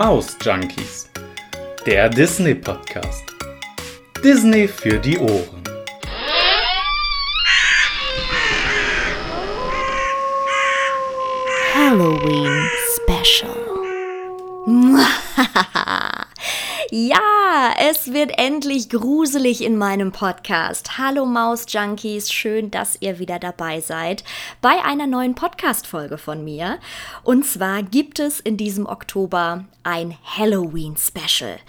Maus Junkies, der Disney Podcast. Disney für die Ohren. Halloween Special. Ja, es wird endlich gruselig in meinem Podcast. Hallo Maus Junkies, schön, dass ihr wieder dabei seid bei einer neuen Podcast-Folge von mir. Und zwar gibt es in diesem Oktober ein Halloween-Special.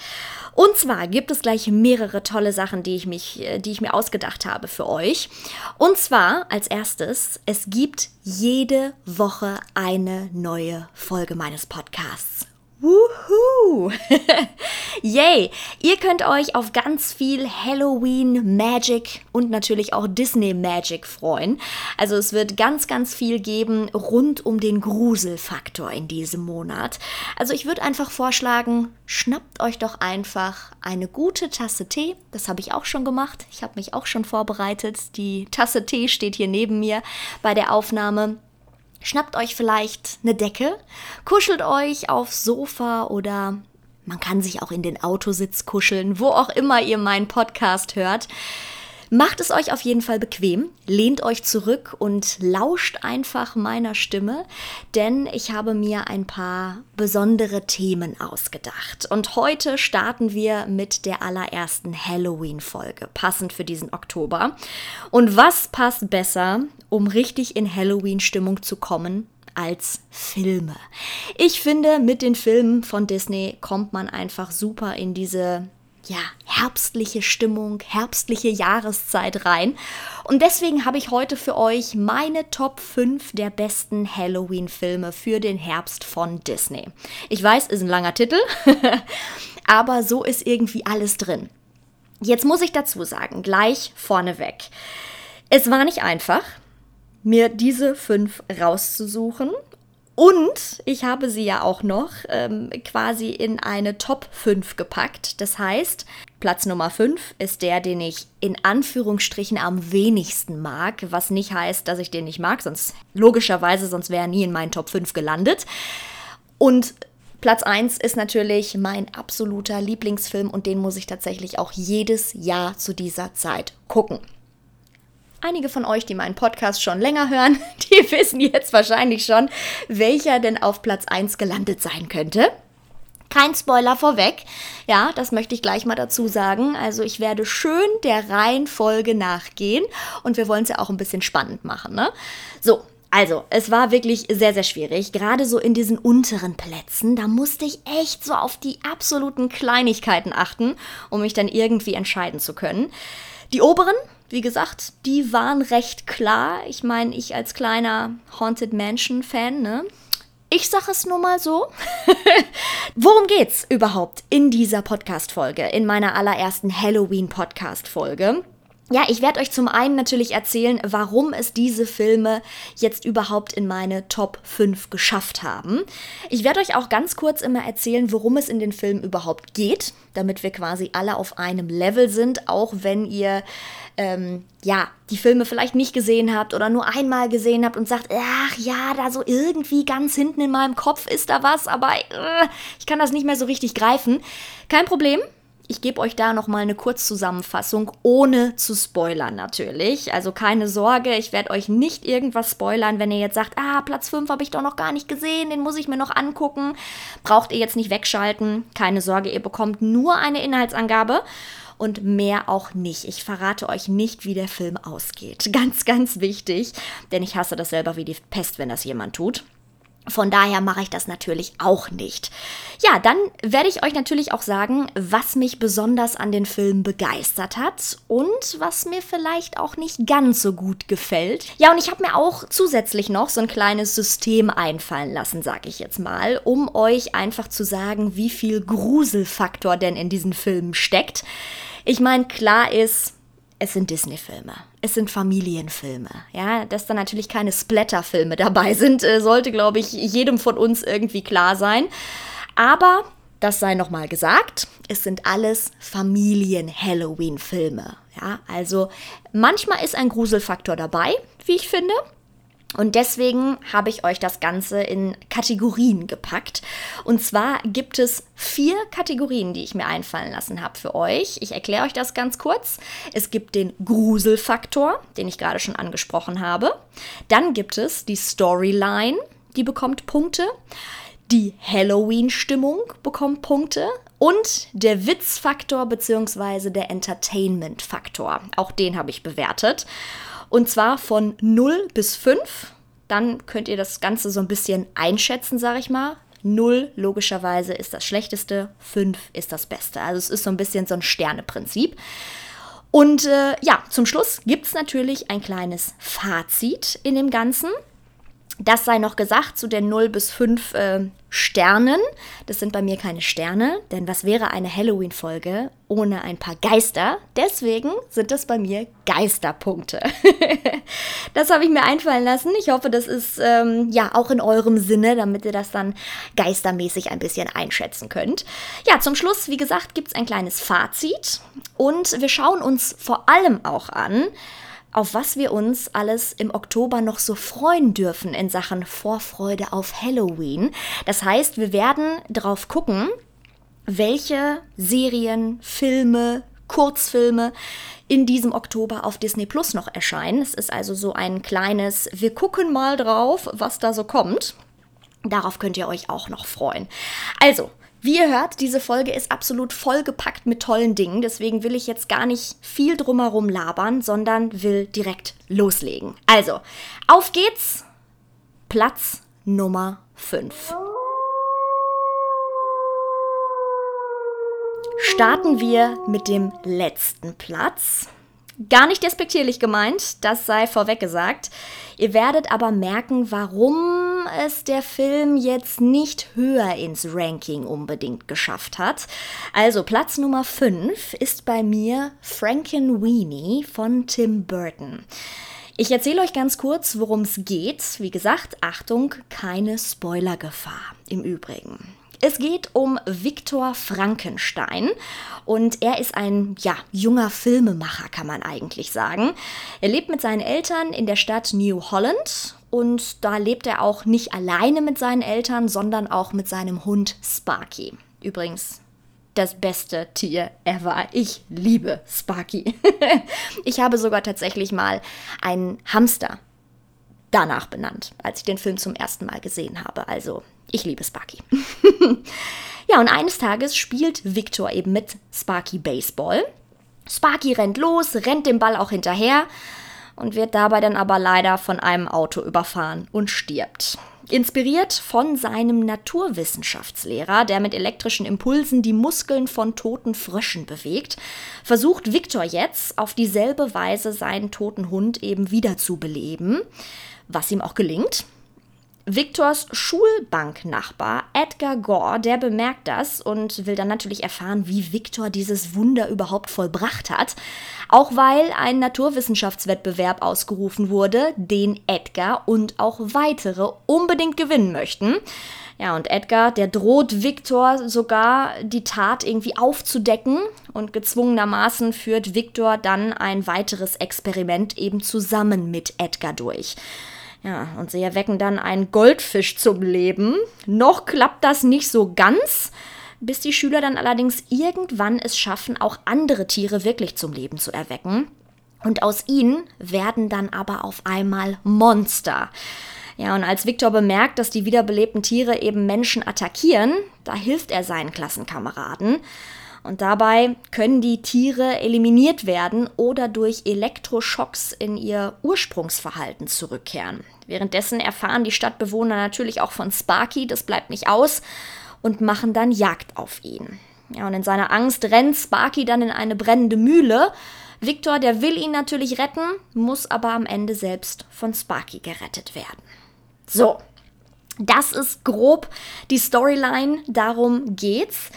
Und zwar gibt es gleich mehrere tolle Sachen, die ich, mich, die ich mir ausgedacht habe für euch. Und zwar als erstes, es gibt jede Woche eine neue Folge meines Podcasts. Wuhu! Yay! Ihr könnt euch auf ganz viel Halloween Magic und natürlich auch Disney Magic freuen. Also es wird ganz, ganz viel geben rund um den Gruselfaktor in diesem Monat. Also ich würde einfach vorschlagen, schnappt euch doch einfach eine gute Tasse Tee. Das habe ich auch schon gemacht. Ich habe mich auch schon vorbereitet. Die Tasse Tee steht hier neben mir bei der Aufnahme. Schnappt euch vielleicht eine Decke, kuschelt euch aufs Sofa oder man kann sich auch in den Autositz kuscheln, wo auch immer ihr meinen Podcast hört. Macht es euch auf jeden Fall bequem, lehnt euch zurück und lauscht einfach meiner Stimme, denn ich habe mir ein paar besondere Themen ausgedacht. Und heute starten wir mit der allerersten Halloween-Folge, passend für diesen Oktober. Und was passt besser, um richtig in Halloween-Stimmung zu kommen, als Filme. Ich finde, mit den Filmen von Disney kommt man einfach super in diese ja, herbstliche Stimmung, herbstliche Jahreszeit rein. Und deswegen habe ich heute für euch meine Top 5 der besten Halloween-Filme für den Herbst von Disney. Ich weiß, ist ein langer Titel, aber so ist irgendwie alles drin. Jetzt muss ich dazu sagen, gleich vorneweg. Es war nicht einfach, mir diese fünf rauszusuchen. Und ich habe sie ja auch noch ähm, quasi in eine Top 5 gepackt. Das heißt, Platz Nummer 5 ist der, den ich in Anführungsstrichen am wenigsten mag, was nicht heißt, dass ich den nicht mag, sonst logischerweise, sonst wäre er nie in meinen Top 5 gelandet. Und Platz 1 ist natürlich mein absoluter Lieblingsfilm und den muss ich tatsächlich auch jedes Jahr zu dieser Zeit gucken. Einige von euch, die meinen Podcast schon länger hören, die wissen jetzt wahrscheinlich schon, welcher denn auf Platz 1 gelandet sein könnte. Kein Spoiler vorweg. Ja, das möchte ich gleich mal dazu sagen. Also ich werde schön der Reihenfolge nachgehen und wir wollen es ja auch ein bisschen spannend machen. Ne? So, also, es war wirklich sehr, sehr schwierig. Gerade so in diesen unteren Plätzen, da musste ich echt so auf die absoluten Kleinigkeiten achten, um mich dann irgendwie entscheiden zu können. Die oberen, wie gesagt, die waren recht klar. Ich meine, ich als kleiner Haunted Mansion-Fan, ne? Ich sage es nur mal so. Worum geht's überhaupt in dieser Podcast-Folge, in meiner allerersten Halloween-Podcast-Folge? Ja, ich werde euch zum einen natürlich erzählen, warum es diese Filme jetzt überhaupt in meine Top 5 geschafft haben. Ich werde euch auch ganz kurz immer erzählen, worum es in den Filmen überhaupt geht, damit wir quasi alle auf einem Level sind, auch wenn ihr ähm, ja die Filme vielleicht nicht gesehen habt oder nur einmal gesehen habt und sagt, ach ja, da so irgendwie ganz hinten in meinem Kopf ist da was, aber äh, ich kann das nicht mehr so richtig greifen. Kein Problem. Ich gebe euch da nochmal eine Kurzzusammenfassung, ohne zu spoilern natürlich. Also keine Sorge, ich werde euch nicht irgendwas spoilern, wenn ihr jetzt sagt, ah, Platz 5 habe ich doch noch gar nicht gesehen, den muss ich mir noch angucken. Braucht ihr jetzt nicht wegschalten. Keine Sorge, ihr bekommt nur eine Inhaltsangabe und mehr auch nicht. Ich verrate euch nicht, wie der Film ausgeht. Ganz, ganz wichtig, denn ich hasse das selber wie die Pest, wenn das jemand tut. Von daher mache ich das natürlich auch nicht. Ja, dann werde ich euch natürlich auch sagen, was mich besonders an den Film begeistert hat und was mir vielleicht auch nicht ganz so gut gefällt. Ja, und ich habe mir auch zusätzlich noch so ein kleines System einfallen lassen, sage ich jetzt mal, um euch einfach zu sagen, wie viel Gruselfaktor denn in diesen Filmen steckt. Ich meine, klar ist, es sind Disney-Filme. Es sind Familienfilme. Ja, dass da natürlich keine Splatter-Filme dabei sind, äh, sollte, glaube ich, jedem von uns irgendwie klar sein. Aber das sei nochmal gesagt, es sind alles Familien-Halloween-Filme. Ja, also manchmal ist ein Gruselfaktor dabei, wie ich finde. Und deswegen habe ich euch das Ganze in Kategorien gepackt. Und zwar gibt es vier Kategorien, die ich mir einfallen lassen habe für euch. Ich erkläre euch das ganz kurz. Es gibt den Gruselfaktor, den ich gerade schon angesprochen habe. Dann gibt es die Storyline, die bekommt Punkte. Die Halloween-Stimmung bekommt Punkte und der Witzfaktor bzw. der Entertainment-Faktor. Auch den habe ich bewertet. Und zwar von 0 bis 5. Dann könnt ihr das Ganze so ein bisschen einschätzen, sage ich mal. 0 logischerweise ist das Schlechteste, 5 ist das Beste. Also es ist so ein bisschen so ein Sterneprinzip. Und äh, ja, zum Schluss gibt es natürlich ein kleines Fazit in dem Ganzen. Das sei noch gesagt zu den 0 bis 5 äh, Sternen. Das sind bei mir keine Sterne, denn was wäre eine Halloween-Folge ohne ein paar Geister? Deswegen sind das bei mir Geisterpunkte. das habe ich mir einfallen lassen. Ich hoffe, das ist ähm, ja auch in eurem Sinne, damit ihr das dann geistermäßig ein bisschen einschätzen könnt. Ja, zum Schluss, wie gesagt, gibt es ein kleines Fazit und wir schauen uns vor allem auch an, auf was wir uns alles im Oktober noch so freuen dürfen in Sachen Vorfreude auf Halloween. Das heißt, wir werden drauf gucken, welche Serien, Filme, Kurzfilme in diesem Oktober auf Disney Plus noch erscheinen. Es ist also so ein kleines, wir gucken mal drauf, was da so kommt. Darauf könnt ihr euch auch noch freuen. Also, wie ihr hört, diese Folge ist absolut vollgepackt mit tollen Dingen, deswegen will ich jetzt gar nicht viel drumherum labern, sondern will direkt loslegen. Also, auf geht's! Platz Nummer 5. Starten wir mit dem letzten Platz. Gar nicht despektierlich gemeint, das sei vorweg gesagt. Ihr werdet aber merken, warum es der Film jetzt nicht höher ins Ranking unbedingt geschafft hat. Also Platz Nummer 5 ist bei mir Frankenweenie von Tim Burton. Ich erzähle euch ganz kurz, worum es geht. Wie gesagt, Achtung, keine Spoilergefahr im Übrigen. Es geht um Viktor Frankenstein und er ist ein ja, junger Filmemacher, kann man eigentlich sagen. Er lebt mit seinen Eltern in der Stadt New Holland und da lebt er auch nicht alleine mit seinen Eltern, sondern auch mit seinem Hund Sparky. Übrigens, das beste Tier ever. Ich liebe Sparky. ich habe sogar tatsächlich mal einen Hamster danach benannt, als ich den Film zum ersten Mal gesehen habe. Also ich liebe Sparky. ja, und eines Tages spielt Victor eben mit Sparky Baseball. Sparky rennt los, rennt dem Ball auch hinterher und wird dabei dann aber leider von einem Auto überfahren und stirbt. Inspiriert von seinem Naturwissenschaftslehrer, der mit elektrischen Impulsen die Muskeln von toten Fröschen bewegt, versucht Victor jetzt auf dieselbe Weise seinen toten Hund eben wiederzubeleben, was ihm auch gelingt. Victors Schulbanknachbar Edgar Gore, der bemerkt das und will dann natürlich erfahren, wie Victor dieses Wunder überhaupt vollbracht hat. Auch weil ein Naturwissenschaftswettbewerb ausgerufen wurde, den Edgar und auch weitere unbedingt gewinnen möchten. Ja, und Edgar, der droht Victor sogar die Tat irgendwie aufzudecken und gezwungenermaßen führt Victor dann ein weiteres Experiment eben zusammen mit Edgar durch. Ja, und sie erwecken dann einen Goldfisch zum Leben. Noch klappt das nicht so ganz, bis die Schüler dann allerdings irgendwann es schaffen, auch andere Tiere wirklich zum Leben zu erwecken. Und aus ihnen werden dann aber auf einmal Monster. Ja, und als Victor bemerkt, dass die wiederbelebten Tiere eben Menschen attackieren, da hilft er seinen Klassenkameraden. Und dabei können die Tiere eliminiert werden oder durch Elektroschocks in ihr Ursprungsverhalten zurückkehren. Währenddessen erfahren die Stadtbewohner natürlich auch von Sparky, das bleibt nicht aus, und machen dann Jagd auf ihn. Ja, und in seiner Angst rennt Sparky dann in eine brennende Mühle. Victor, der will ihn natürlich retten, muss aber am Ende selbst von Sparky gerettet werden. So, das ist grob die Storyline, darum geht's.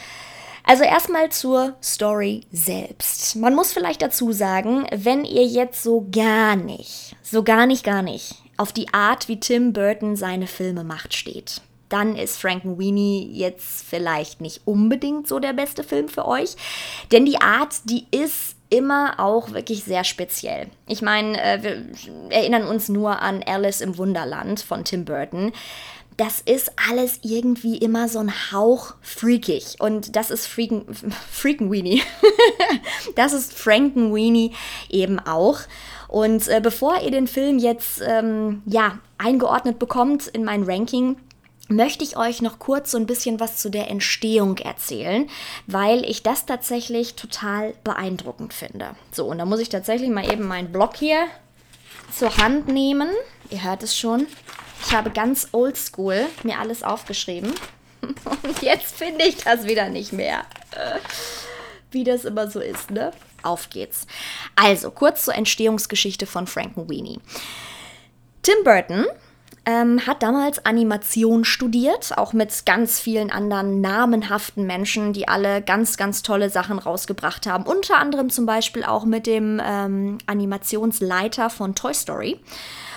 Also erstmal zur Story selbst. Man muss vielleicht dazu sagen, wenn ihr jetzt so gar nicht, so gar nicht, gar nicht auf die Art, wie Tim Burton seine Filme macht, steht, dann ist Frankenweenie jetzt vielleicht nicht unbedingt so der beste Film für euch. Denn die Art, die ist immer auch wirklich sehr speziell. Ich meine, äh, wir erinnern uns nur an Alice im Wunderland von Tim Burton das ist alles irgendwie immer so ein Hauch freakig. Und das ist Freaken, Freakenweenie. das ist Frankenweenie eben auch. Und äh, bevor ihr den Film jetzt ähm, ja, eingeordnet bekommt in mein Ranking, möchte ich euch noch kurz so ein bisschen was zu der Entstehung erzählen, weil ich das tatsächlich total beeindruckend finde. So, und da muss ich tatsächlich mal eben meinen Block hier zur Hand nehmen. Ihr hört es schon. Ich habe ganz oldschool mir alles aufgeschrieben. Und jetzt finde ich das wieder nicht mehr. Wie das immer so ist, ne? Auf geht's. Also, kurz zur Entstehungsgeschichte von Frankenweenie. Tim Burton ähm, hat damals Animation studiert, auch mit ganz vielen anderen namenhaften Menschen, die alle ganz, ganz tolle Sachen rausgebracht haben. Unter anderem zum Beispiel auch mit dem ähm, Animationsleiter von Toy Story.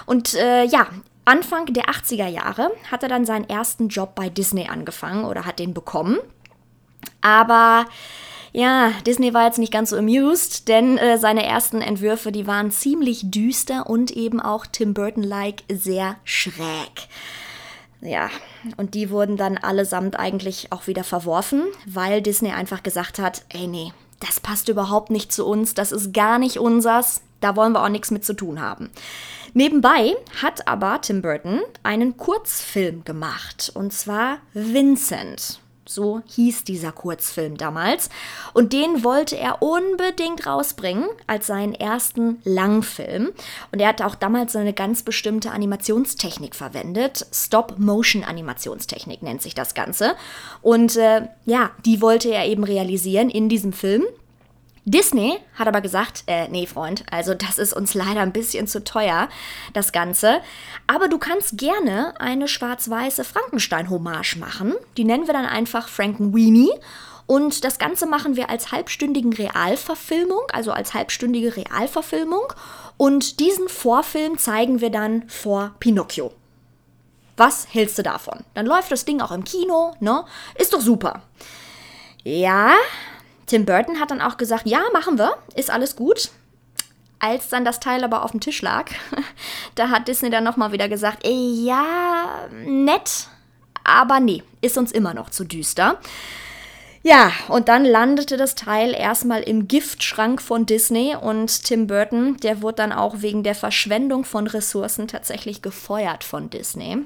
Und äh, ja, Anfang der 80er Jahre hat er dann seinen ersten Job bei Disney angefangen oder hat den bekommen. Aber ja, Disney war jetzt nicht ganz so amused, denn äh, seine ersten Entwürfe, die waren ziemlich düster und eben auch Tim Burton-like sehr schräg. Ja, und die wurden dann allesamt eigentlich auch wieder verworfen, weil Disney einfach gesagt hat, ey nee, das passt überhaupt nicht zu uns, das ist gar nicht unsers, da wollen wir auch nichts mit zu tun haben. Nebenbei hat aber Tim Burton einen Kurzfilm gemacht, und zwar Vincent. So hieß dieser Kurzfilm damals. Und den wollte er unbedingt rausbringen als seinen ersten Langfilm. Und er hatte auch damals eine ganz bestimmte Animationstechnik verwendet. Stop-Motion-Animationstechnik nennt sich das Ganze. Und äh, ja, die wollte er eben realisieren in diesem Film. Disney hat aber gesagt, äh, nee, Freund, also das ist uns leider ein bisschen zu teuer, das Ganze. Aber du kannst gerne eine schwarz-weiße Frankenstein-Hommage machen. Die nennen wir dann einfach Frankenweenie. Und das Ganze machen wir als halbstündigen Realverfilmung, also als halbstündige Realverfilmung. Und diesen Vorfilm zeigen wir dann vor Pinocchio. Was hältst du davon? Dann läuft das Ding auch im Kino, ne? Ist doch super. Ja, Tim Burton hat dann auch gesagt, ja, machen wir, ist alles gut. Als dann das Teil aber auf dem Tisch lag, da hat Disney dann nochmal wieder gesagt, ey, ja, nett, aber nee, ist uns immer noch zu düster. Ja, und dann landete das Teil erstmal im Giftschrank von Disney und Tim Burton, der wurde dann auch wegen der Verschwendung von Ressourcen tatsächlich gefeuert von Disney.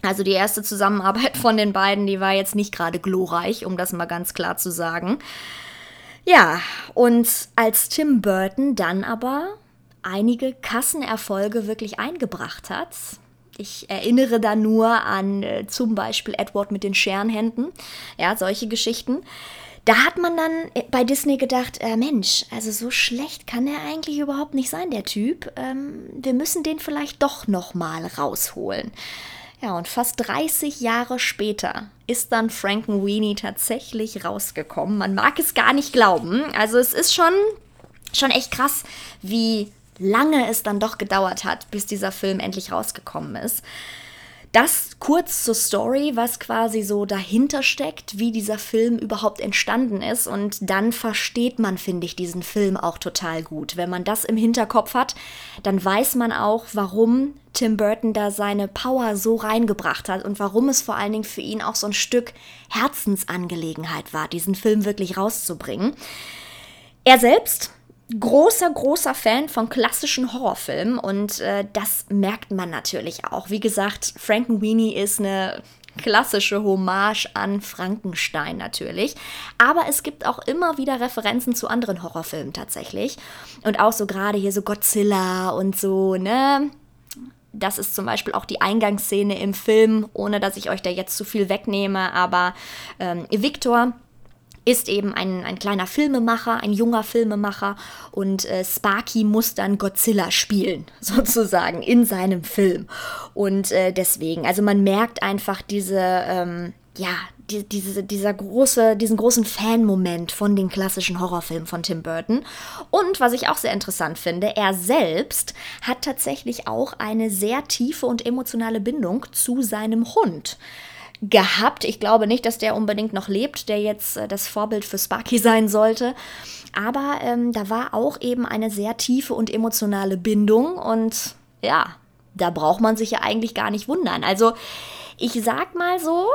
Also die erste Zusammenarbeit von den beiden, die war jetzt nicht gerade glorreich, um das mal ganz klar zu sagen. Ja, und als Tim Burton dann aber einige Kassenerfolge wirklich eingebracht hat, ich erinnere da nur an äh, zum Beispiel Edward mit den Scherenhänden, ja, solche Geschichten. Da hat man dann bei Disney gedacht, äh, Mensch, also so schlecht kann er eigentlich überhaupt nicht sein, der Typ. Ähm, wir müssen den vielleicht doch noch mal rausholen. Ja, und fast 30 Jahre später ist dann Frankenweenie tatsächlich rausgekommen. Man mag es gar nicht glauben. Also es ist schon, schon echt krass, wie lange es dann doch gedauert hat, bis dieser Film endlich rausgekommen ist. Das kurz zur Story, was quasi so dahinter steckt, wie dieser Film überhaupt entstanden ist. Und dann versteht man, finde ich, diesen Film auch total gut. Wenn man das im Hinterkopf hat, dann weiß man auch, warum Tim Burton da seine Power so reingebracht hat und warum es vor allen Dingen für ihn auch so ein Stück Herzensangelegenheit war, diesen Film wirklich rauszubringen. Er selbst großer, großer Fan von klassischen Horrorfilmen und äh, das merkt man natürlich auch. Wie gesagt, Frankenweenie ist eine klassische Hommage an Frankenstein natürlich. Aber es gibt auch immer wieder Referenzen zu anderen Horrorfilmen tatsächlich. Und auch so gerade hier so Godzilla und so, ne? Das ist zum Beispiel auch die Eingangsszene im Film, ohne dass ich euch da jetzt zu viel wegnehme. Aber ähm, Victor ist eben ein, ein kleiner Filmemacher, ein junger Filmemacher und äh, Sparky muss dann Godzilla spielen, sozusagen, in seinem Film. Und äh, deswegen, also man merkt einfach diese, ähm, ja, die, diese, dieser große, diesen großen Fan-Moment von den klassischen Horrorfilmen von Tim Burton. Und was ich auch sehr interessant finde, er selbst hat tatsächlich auch eine sehr tiefe und emotionale Bindung zu seinem Hund. Gehabt. Ich glaube nicht, dass der unbedingt noch lebt, der jetzt äh, das Vorbild für Sparky sein sollte. Aber ähm, da war auch eben eine sehr tiefe und emotionale Bindung und ja, da braucht man sich ja eigentlich gar nicht wundern. Also ich sag mal so,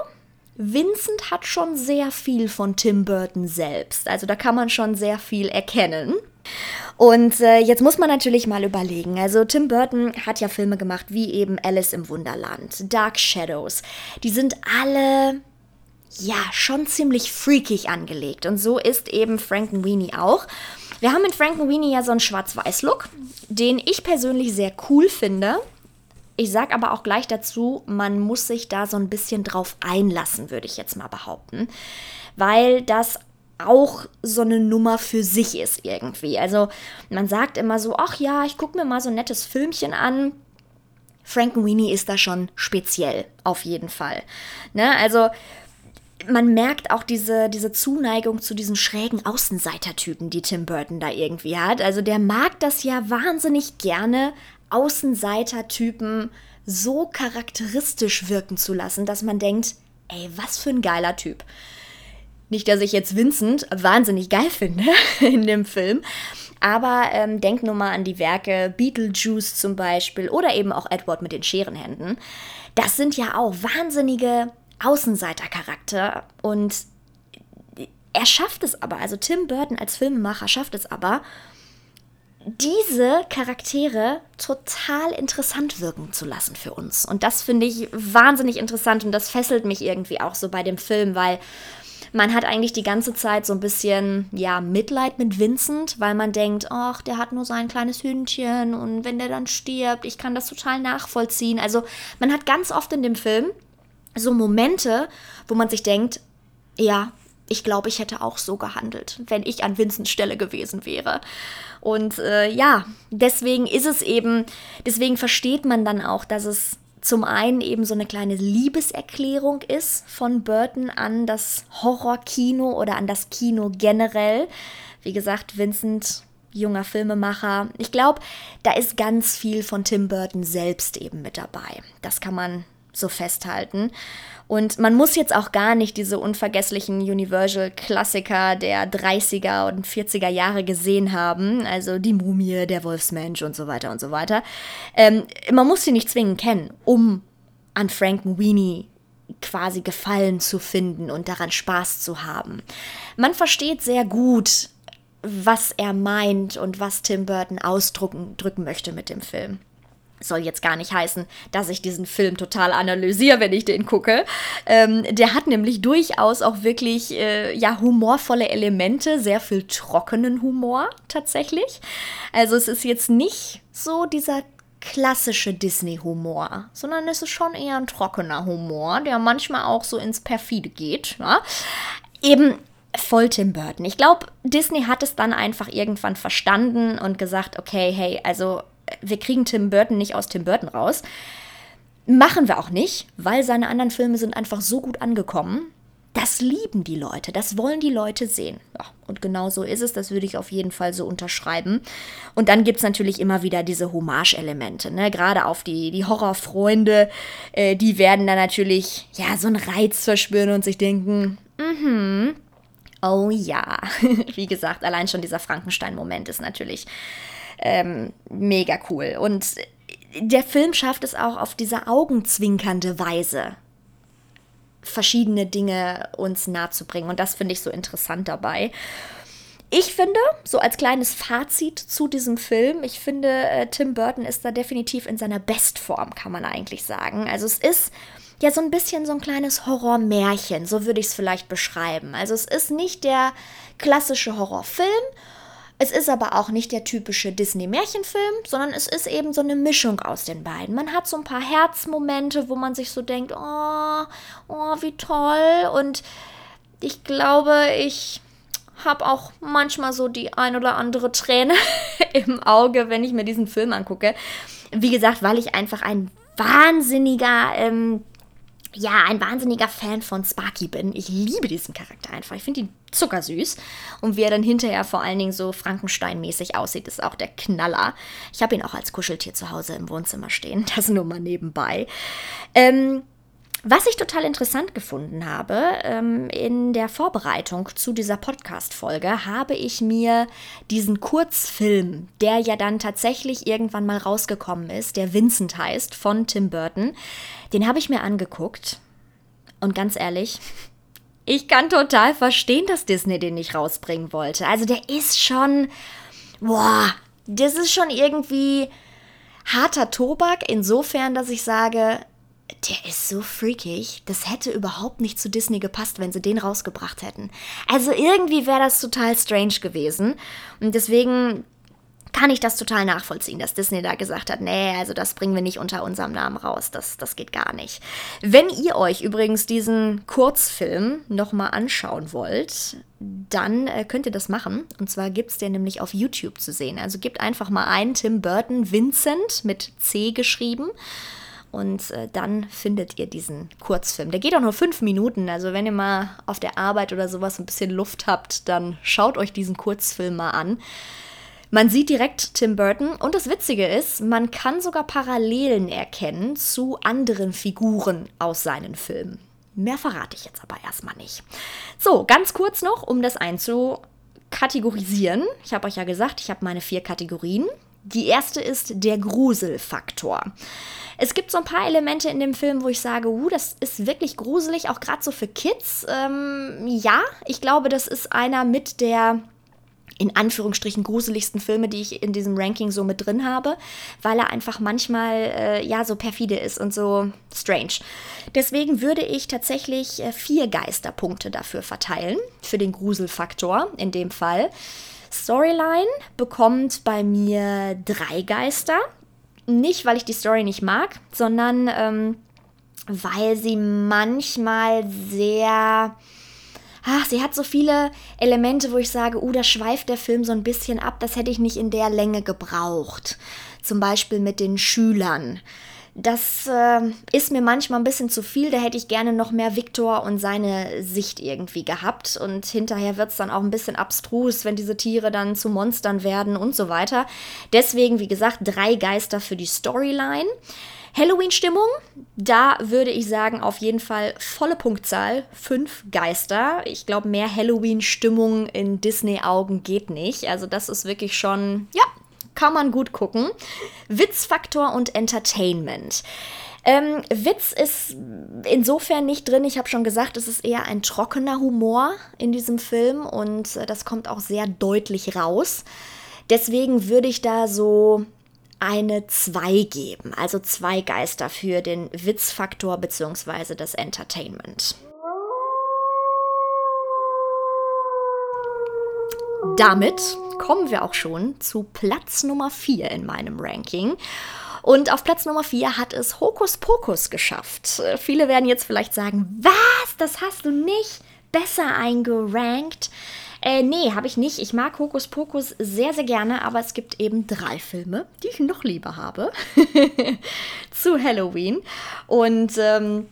Vincent hat schon sehr viel von Tim Burton selbst. Also da kann man schon sehr viel erkennen. Und äh, jetzt muss man natürlich mal überlegen. Also Tim Burton hat ja Filme gemacht wie eben Alice im Wunderland, Dark Shadows. Die sind alle ja schon ziemlich freakig angelegt. Und so ist eben Frankenweenie auch. Wir haben in Frankenweenie ja so einen Schwarz-Weiß-Look, den ich persönlich sehr cool finde. Ich sage aber auch gleich dazu, man muss sich da so ein bisschen drauf einlassen, würde ich jetzt mal behaupten. Weil das auch so eine Nummer für sich ist irgendwie. Also man sagt immer so, ach ja, ich gucke mir mal so ein nettes Filmchen an. Frankenweenie ist da schon speziell, auf jeden Fall. Ne? Also man merkt auch diese, diese Zuneigung zu diesen schrägen Außenseitertypen, die Tim Burton da irgendwie hat. Also der mag das ja wahnsinnig gerne, Außenseitertypen so charakteristisch wirken zu lassen, dass man denkt, ey, was für ein geiler Typ. Nicht, dass ich jetzt Vincent wahnsinnig geil finde in dem Film, aber ähm, denk nur mal an die Werke Beetlejuice zum Beispiel oder eben auch Edward mit den Scherenhänden. Das sind ja auch wahnsinnige Außenseitercharakter und er schafft es aber, also Tim Burton als Filmemacher schafft es aber, diese Charaktere total interessant wirken zu lassen für uns. Und das finde ich wahnsinnig interessant und das fesselt mich irgendwie auch so bei dem Film, weil man hat eigentlich die ganze Zeit so ein bisschen, ja, Mitleid mit Vincent, weil man denkt, ach, der hat nur sein kleines Hündchen und wenn der dann stirbt, ich kann das total nachvollziehen. Also man hat ganz oft in dem Film so Momente, wo man sich denkt, ja, ich glaube, ich hätte auch so gehandelt, wenn ich an Vincents Stelle gewesen wäre. Und äh, ja, deswegen ist es eben, deswegen versteht man dann auch, dass es zum einen eben so eine kleine Liebeserklärung ist von Burton an das Horrorkino oder an das Kino generell. Wie gesagt, Vincent, junger Filmemacher. Ich glaube, da ist ganz viel von Tim Burton selbst eben mit dabei. Das kann man so festhalten. Und man muss jetzt auch gar nicht diese unvergesslichen Universal-Klassiker der 30er und 40er Jahre gesehen haben, also die Mumie, der Wolfsmensch und so weiter und so weiter. Ähm, man muss sie nicht zwingend kennen, um an Frankenweenie quasi Gefallen zu finden und daran Spaß zu haben. Man versteht sehr gut, was er meint und was Tim Burton ausdrücken drücken möchte mit dem Film soll jetzt gar nicht heißen, dass ich diesen Film total analysiere, wenn ich den gucke. Ähm, der hat nämlich durchaus auch wirklich äh, ja humorvolle Elemente, sehr viel trockenen Humor tatsächlich. Also es ist jetzt nicht so dieser klassische Disney-Humor, sondern es ist schon eher ein trockener Humor, der manchmal auch so ins Perfide geht. Ja? Eben voll Tim Burton. Ich glaube, Disney hat es dann einfach irgendwann verstanden und gesagt, okay, hey, also wir kriegen Tim Burton nicht aus Tim Burton raus. Machen wir auch nicht, weil seine anderen Filme sind einfach so gut angekommen. Das lieben die Leute, das wollen die Leute sehen. Ja, und genau so ist es, das würde ich auf jeden Fall so unterschreiben. Und dann gibt es natürlich immer wieder diese Hommage-Elemente, ne? gerade auf die, die Horrorfreunde, äh, die werden dann natürlich ja so einen Reiz verspüren und sich denken, mhm, oh ja. Wie gesagt, allein schon dieser Frankenstein-Moment ist natürlich ähm, mega cool. Und der Film schafft es auch auf diese augenzwinkernde Weise, verschiedene Dinge uns nahezubringen. Und das finde ich so interessant dabei. Ich finde, so als kleines Fazit zu diesem Film, ich finde, äh, Tim Burton ist da definitiv in seiner Bestform, kann man eigentlich sagen. Also es ist ja so ein bisschen so ein kleines Horrormärchen, so würde ich es vielleicht beschreiben. Also es ist nicht der klassische Horrorfilm es ist aber auch nicht der typische Disney-Märchenfilm, sondern es ist eben so eine Mischung aus den beiden. Man hat so ein paar Herzmomente, wo man sich so denkt, oh, oh, wie toll. Und ich glaube, ich habe auch manchmal so die ein oder andere Träne im Auge, wenn ich mir diesen Film angucke. Wie gesagt, weil ich einfach ein wahnsinniger ähm, ja, ein wahnsinniger Fan von Sparky bin. Ich liebe diesen Charakter einfach. Ich finde ihn zuckersüß. Und wie er dann hinterher vor allen Dingen so Frankenstein-mäßig aussieht, ist auch der Knaller. Ich habe ihn auch als Kuscheltier zu Hause im Wohnzimmer stehen. Das nur mal nebenbei. Ähm, Was ich total interessant gefunden habe, ähm, in der Vorbereitung zu dieser Podcast-Folge habe ich mir diesen Kurzfilm, der ja dann tatsächlich irgendwann mal rausgekommen ist, der Vincent heißt, von Tim Burton, den habe ich mir angeguckt. Und ganz ehrlich, ich kann total verstehen, dass Disney den nicht rausbringen wollte. Also der ist schon, boah, das ist schon irgendwie harter Tobak, insofern, dass ich sage, der ist so freakig. Das hätte überhaupt nicht zu Disney gepasst, wenn sie den rausgebracht hätten. Also irgendwie wäre das total strange gewesen. Und deswegen kann ich das total nachvollziehen, dass Disney da gesagt hat, nee, also das bringen wir nicht unter unserem Namen raus, das, das geht gar nicht. Wenn ihr euch übrigens diesen Kurzfilm nochmal anschauen wollt, dann äh, könnt ihr das machen. Und zwar gibt es den nämlich auf YouTube zu sehen. Also gebt einfach mal ein Tim Burton Vincent mit C geschrieben und äh, dann findet ihr diesen Kurzfilm. Der geht auch nur fünf Minuten. Also wenn ihr mal auf der Arbeit oder sowas ein bisschen Luft habt, dann schaut euch diesen Kurzfilm mal an. Man sieht direkt Tim Burton und das Witzige ist, man kann sogar Parallelen erkennen zu anderen Figuren aus seinen Filmen. Mehr verrate ich jetzt aber erstmal nicht. So, ganz kurz noch, um das einzukategorisieren. Ich habe euch ja gesagt, ich habe meine vier Kategorien. Die erste ist der Gruselfaktor. Es gibt so ein paar Elemente in dem Film, wo ich sage, uh, das ist wirklich gruselig, auch gerade so für Kids. Ähm, ja, ich glaube, das ist einer mit der in Anführungsstrichen gruseligsten Filme, die ich in diesem Ranking so mit drin habe, weil er einfach manchmal äh, ja so perfide ist und so strange. Deswegen würde ich tatsächlich äh, vier Geisterpunkte dafür verteilen, für den Gruselfaktor in dem Fall. Storyline bekommt bei mir drei Geister. Nicht, weil ich die Story nicht mag, sondern ähm, weil sie manchmal sehr. Ach, sie hat so viele Elemente, wo ich sage, uh, da schweift der Film so ein bisschen ab, das hätte ich nicht in der Länge gebraucht. Zum Beispiel mit den Schülern. Das äh, ist mir manchmal ein bisschen zu viel. Da hätte ich gerne noch mehr Viktor und seine Sicht irgendwie gehabt. Und hinterher wird es dann auch ein bisschen abstrus, wenn diese Tiere dann zu Monstern werden und so weiter. Deswegen, wie gesagt, drei Geister für die Storyline. Halloween-Stimmung, da würde ich sagen, auf jeden Fall volle Punktzahl, fünf Geister. Ich glaube, mehr Halloween-Stimmung in Disney-Augen geht nicht. Also das ist wirklich schon, ja, kann man gut gucken. Witzfaktor und Entertainment. Ähm, Witz ist insofern nicht drin. Ich habe schon gesagt, es ist eher ein trockener Humor in diesem Film und äh, das kommt auch sehr deutlich raus. Deswegen würde ich da so eine 2 geben, also zwei Geister für den Witzfaktor bzw. das Entertainment. Damit kommen wir auch schon zu Platz Nummer 4 in meinem Ranking. Und auf Platz Nummer 4 hat es Hokus Pokus geschafft. Äh, viele werden jetzt vielleicht sagen, was, das hast du nicht besser eingerankt. Äh, nee, habe ich nicht. Ich mag Hokus Pokus sehr, sehr gerne, aber es gibt eben drei Filme, die ich noch lieber habe zu Halloween. Und ähm,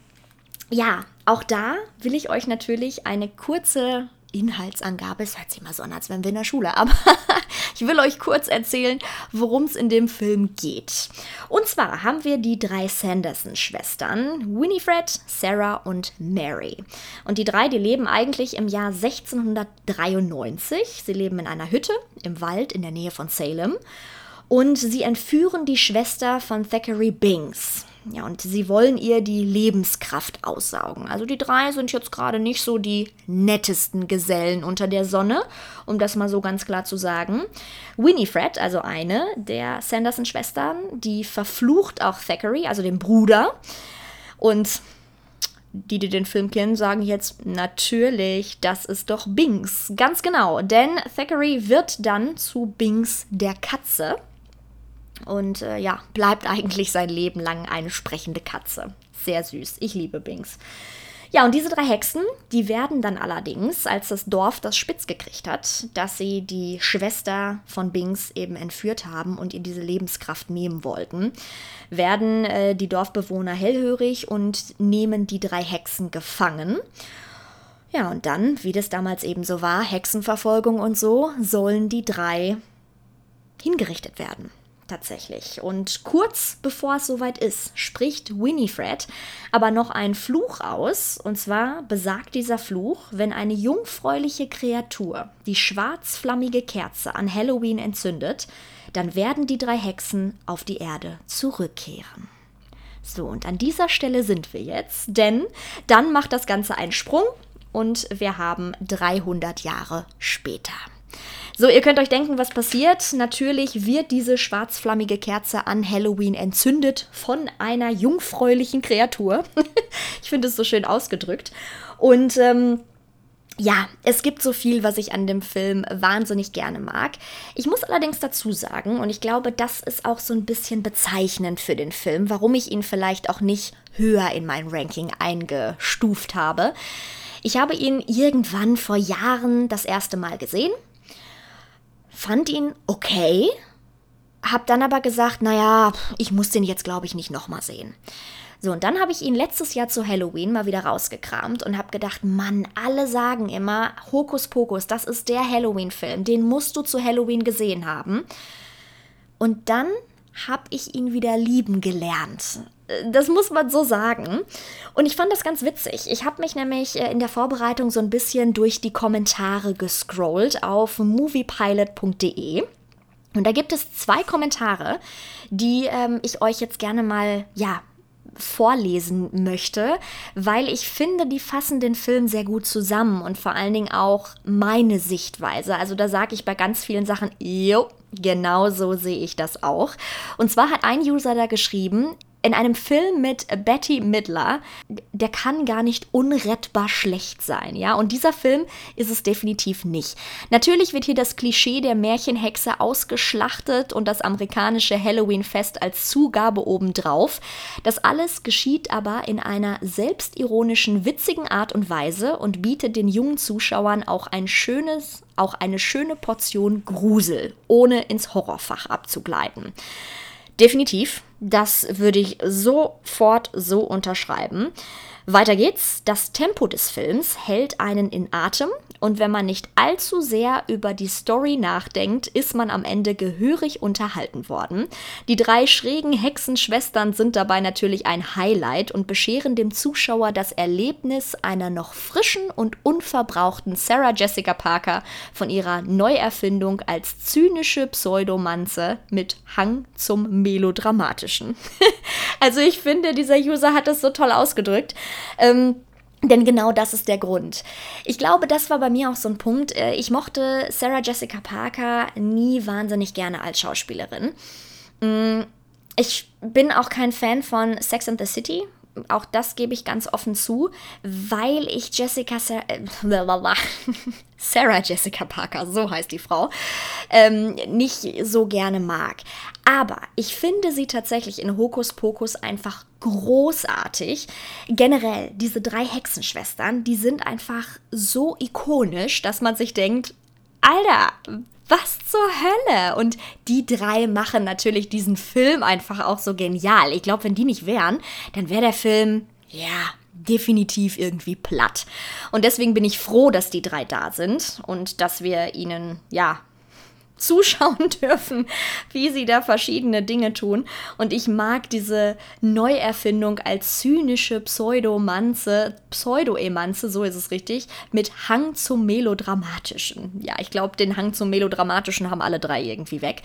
ja, auch da will ich euch natürlich eine kurze Inhaltsangabe. Es hört sich mal so an, als wären wir in der Schule. Aber ich will euch kurz erzählen, worum es in dem Film geht. Und zwar haben wir die drei Sanderson-Schwestern, Winifred, Sarah und Mary. Und die drei, die leben eigentlich im Jahr 1693. Sie leben in einer Hütte im Wald in der Nähe von Salem. Und sie entführen die Schwester von Thackeray Binks. Ja, und sie wollen ihr die Lebenskraft aussaugen. Also die drei sind jetzt gerade nicht so die nettesten Gesellen unter der Sonne, um das mal so ganz klar zu sagen. Winifred, also eine der Sanderson-Schwestern, die verflucht auch Thackeray, also den Bruder. Und die, die den Film kennen, sagen jetzt natürlich, das ist doch Binks. Ganz genau, denn Thackeray wird dann zu Binks der Katze und äh, ja, bleibt eigentlich sein Leben lang eine sprechende Katze. Sehr süß. Ich liebe Binks. Ja, und diese drei Hexen, die werden dann allerdings, als das Dorf das spitz gekriegt hat, dass sie die Schwester von Binks eben entführt haben und ihr diese Lebenskraft nehmen wollten, werden äh, die Dorfbewohner hellhörig und nehmen die drei Hexen gefangen. Ja, und dann, wie das damals eben so war, Hexenverfolgung und so, sollen die drei hingerichtet werden. Tatsächlich. Und kurz bevor es soweit ist, spricht Winifred aber noch einen Fluch aus. Und zwar besagt dieser Fluch, wenn eine jungfräuliche Kreatur die schwarzflammige Kerze an Halloween entzündet, dann werden die drei Hexen auf die Erde zurückkehren. So, und an dieser Stelle sind wir jetzt, denn dann macht das Ganze einen Sprung und wir haben 300 Jahre später. So, ihr könnt euch denken, was passiert. Natürlich wird diese schwarzflammige Kerze an Halloween entzündet von einer jungfräulichen Kreatur. ich finde es so schön ausgedrückt. Und ähm, ja, es gibt so viel, was ich an dem Film wahnsinnig gerne mag. Ich muss allerdings dazu sagen, und ich glaube, das ist auch so ein bisschen bezeichnend für den Film, warum ich ihn vielleicht auch nicht höher in mein Ranking eingestuft habe. Ich habe ihn irgendwann vor Jahren das erste Mal gesehen fand ihn okay, hab dann aber gesagt, naja, ich muss den jetzt, glaube ich, nicht nochmal sehen. So, und dann habe ich ihn letztes Jahr zu Halloween mal wieder rausgekramt und habe gedacht, Mann, alle sagen immer, Hokus Pokus, das ist der Halloween-Film, den musst du zu Halloween gesehen haben. Und dann habe ich ihn wieder lieben gelernt. Das muss man so sagen. Und ich fand das ganz witzig. Ich habe mich nämlich äh, in der Vorbereitung so ein bisschen durch die Kommentare gescrollt auf moviepilot.de. Und da gibt es zwei Kommentare, die ähm, ich euch jetzt gerne mal, ja, vorlesen möchte, weil ich finde, die fassen den Film sehr gut zusammen und vor allen Dingen auch meine Sichtweise. Also da sage ich bei ganz vielen Sachen, jo, genau so sehe ich das auch. Und zwar hat ein User da geschrieben, in einem Film mit Betty Midler, der kann gar nicht unrettbar schlecht sein, ja? Und dieser Film ist es definitiv nicht. Natürlich wird hier das Klischee der Märchenhexe ausgeschlachtet und das amerikanische Halloween-Fest als Zugabe obendrauf. Das alles geschieht aber in einer selbstironischen, witzigen Art und Weise und bietet den jungen Zuschauern auch ein schönes, auch eine schöne Portion Grusel, ohne ins Horrorfach abzugleiten. Definitiv, das würde ich sofort so unterschreiben. Weiter geht's. Das Tempo des Films hält einen in Atem und wenn man nicht allzu sehr über die Story nachdenkt, ist man am Ende gehörig unterhalten worden. Die drei schrägen Hexenschwestern sind dabei natürlich ein Highlight und bescheren dem Zuschauer das Erlebnis einer noch frischen und unverbrauchten Sarah Jessica Parker von ihrer Neuerfindung als zynische Pseudomanze mit Hang zum Melodramatischen. also ich finde, dieser User hat es so toll ausgedrückt. Ähm, denn genau das ist der Grund. Ich glaube, das war bei mir auch so ein Punkt. Äh, ich mochte Sarah Jessica Parker nie wahnsinnig gerne als Schauspielerin. Mm, ich bin auch kein Fan von Sex and the City. Auch das gebe ich ganz offen zu, weil ich Jessica Sarah, äh, Sarah Jessica Parker, so heißt die Frau, ähm, nicht so gerne mag. Aber ich finde sie tatsächlich in Hokus Pokus einfach großartig. Generell, diese drei Hexenschwestern, die sind einfach so ikonisch, dass man sich denkt, Alter, was zur Hölle? Und die drei machen natürlich diesen Film einfach auch so genial. Ich glaube, wenn die nicht wären, dann wäre der Film, ja, definitiv irgendwie platt. Und deswegen bin ich froh, dass die drei da sind und dass wir ihnen, ja, zuschauen dürfen, wie sie da verschiedene Dinge tun. Und ich mag diese Neuerfindung als zynische Pseudomanze, Pseudo-Emanze, so ist es richtig, mit Hang zum Melodramatischen. Ja, ich glaube, den Hang zum Melodramatischen haben alle drei irgendwie weg.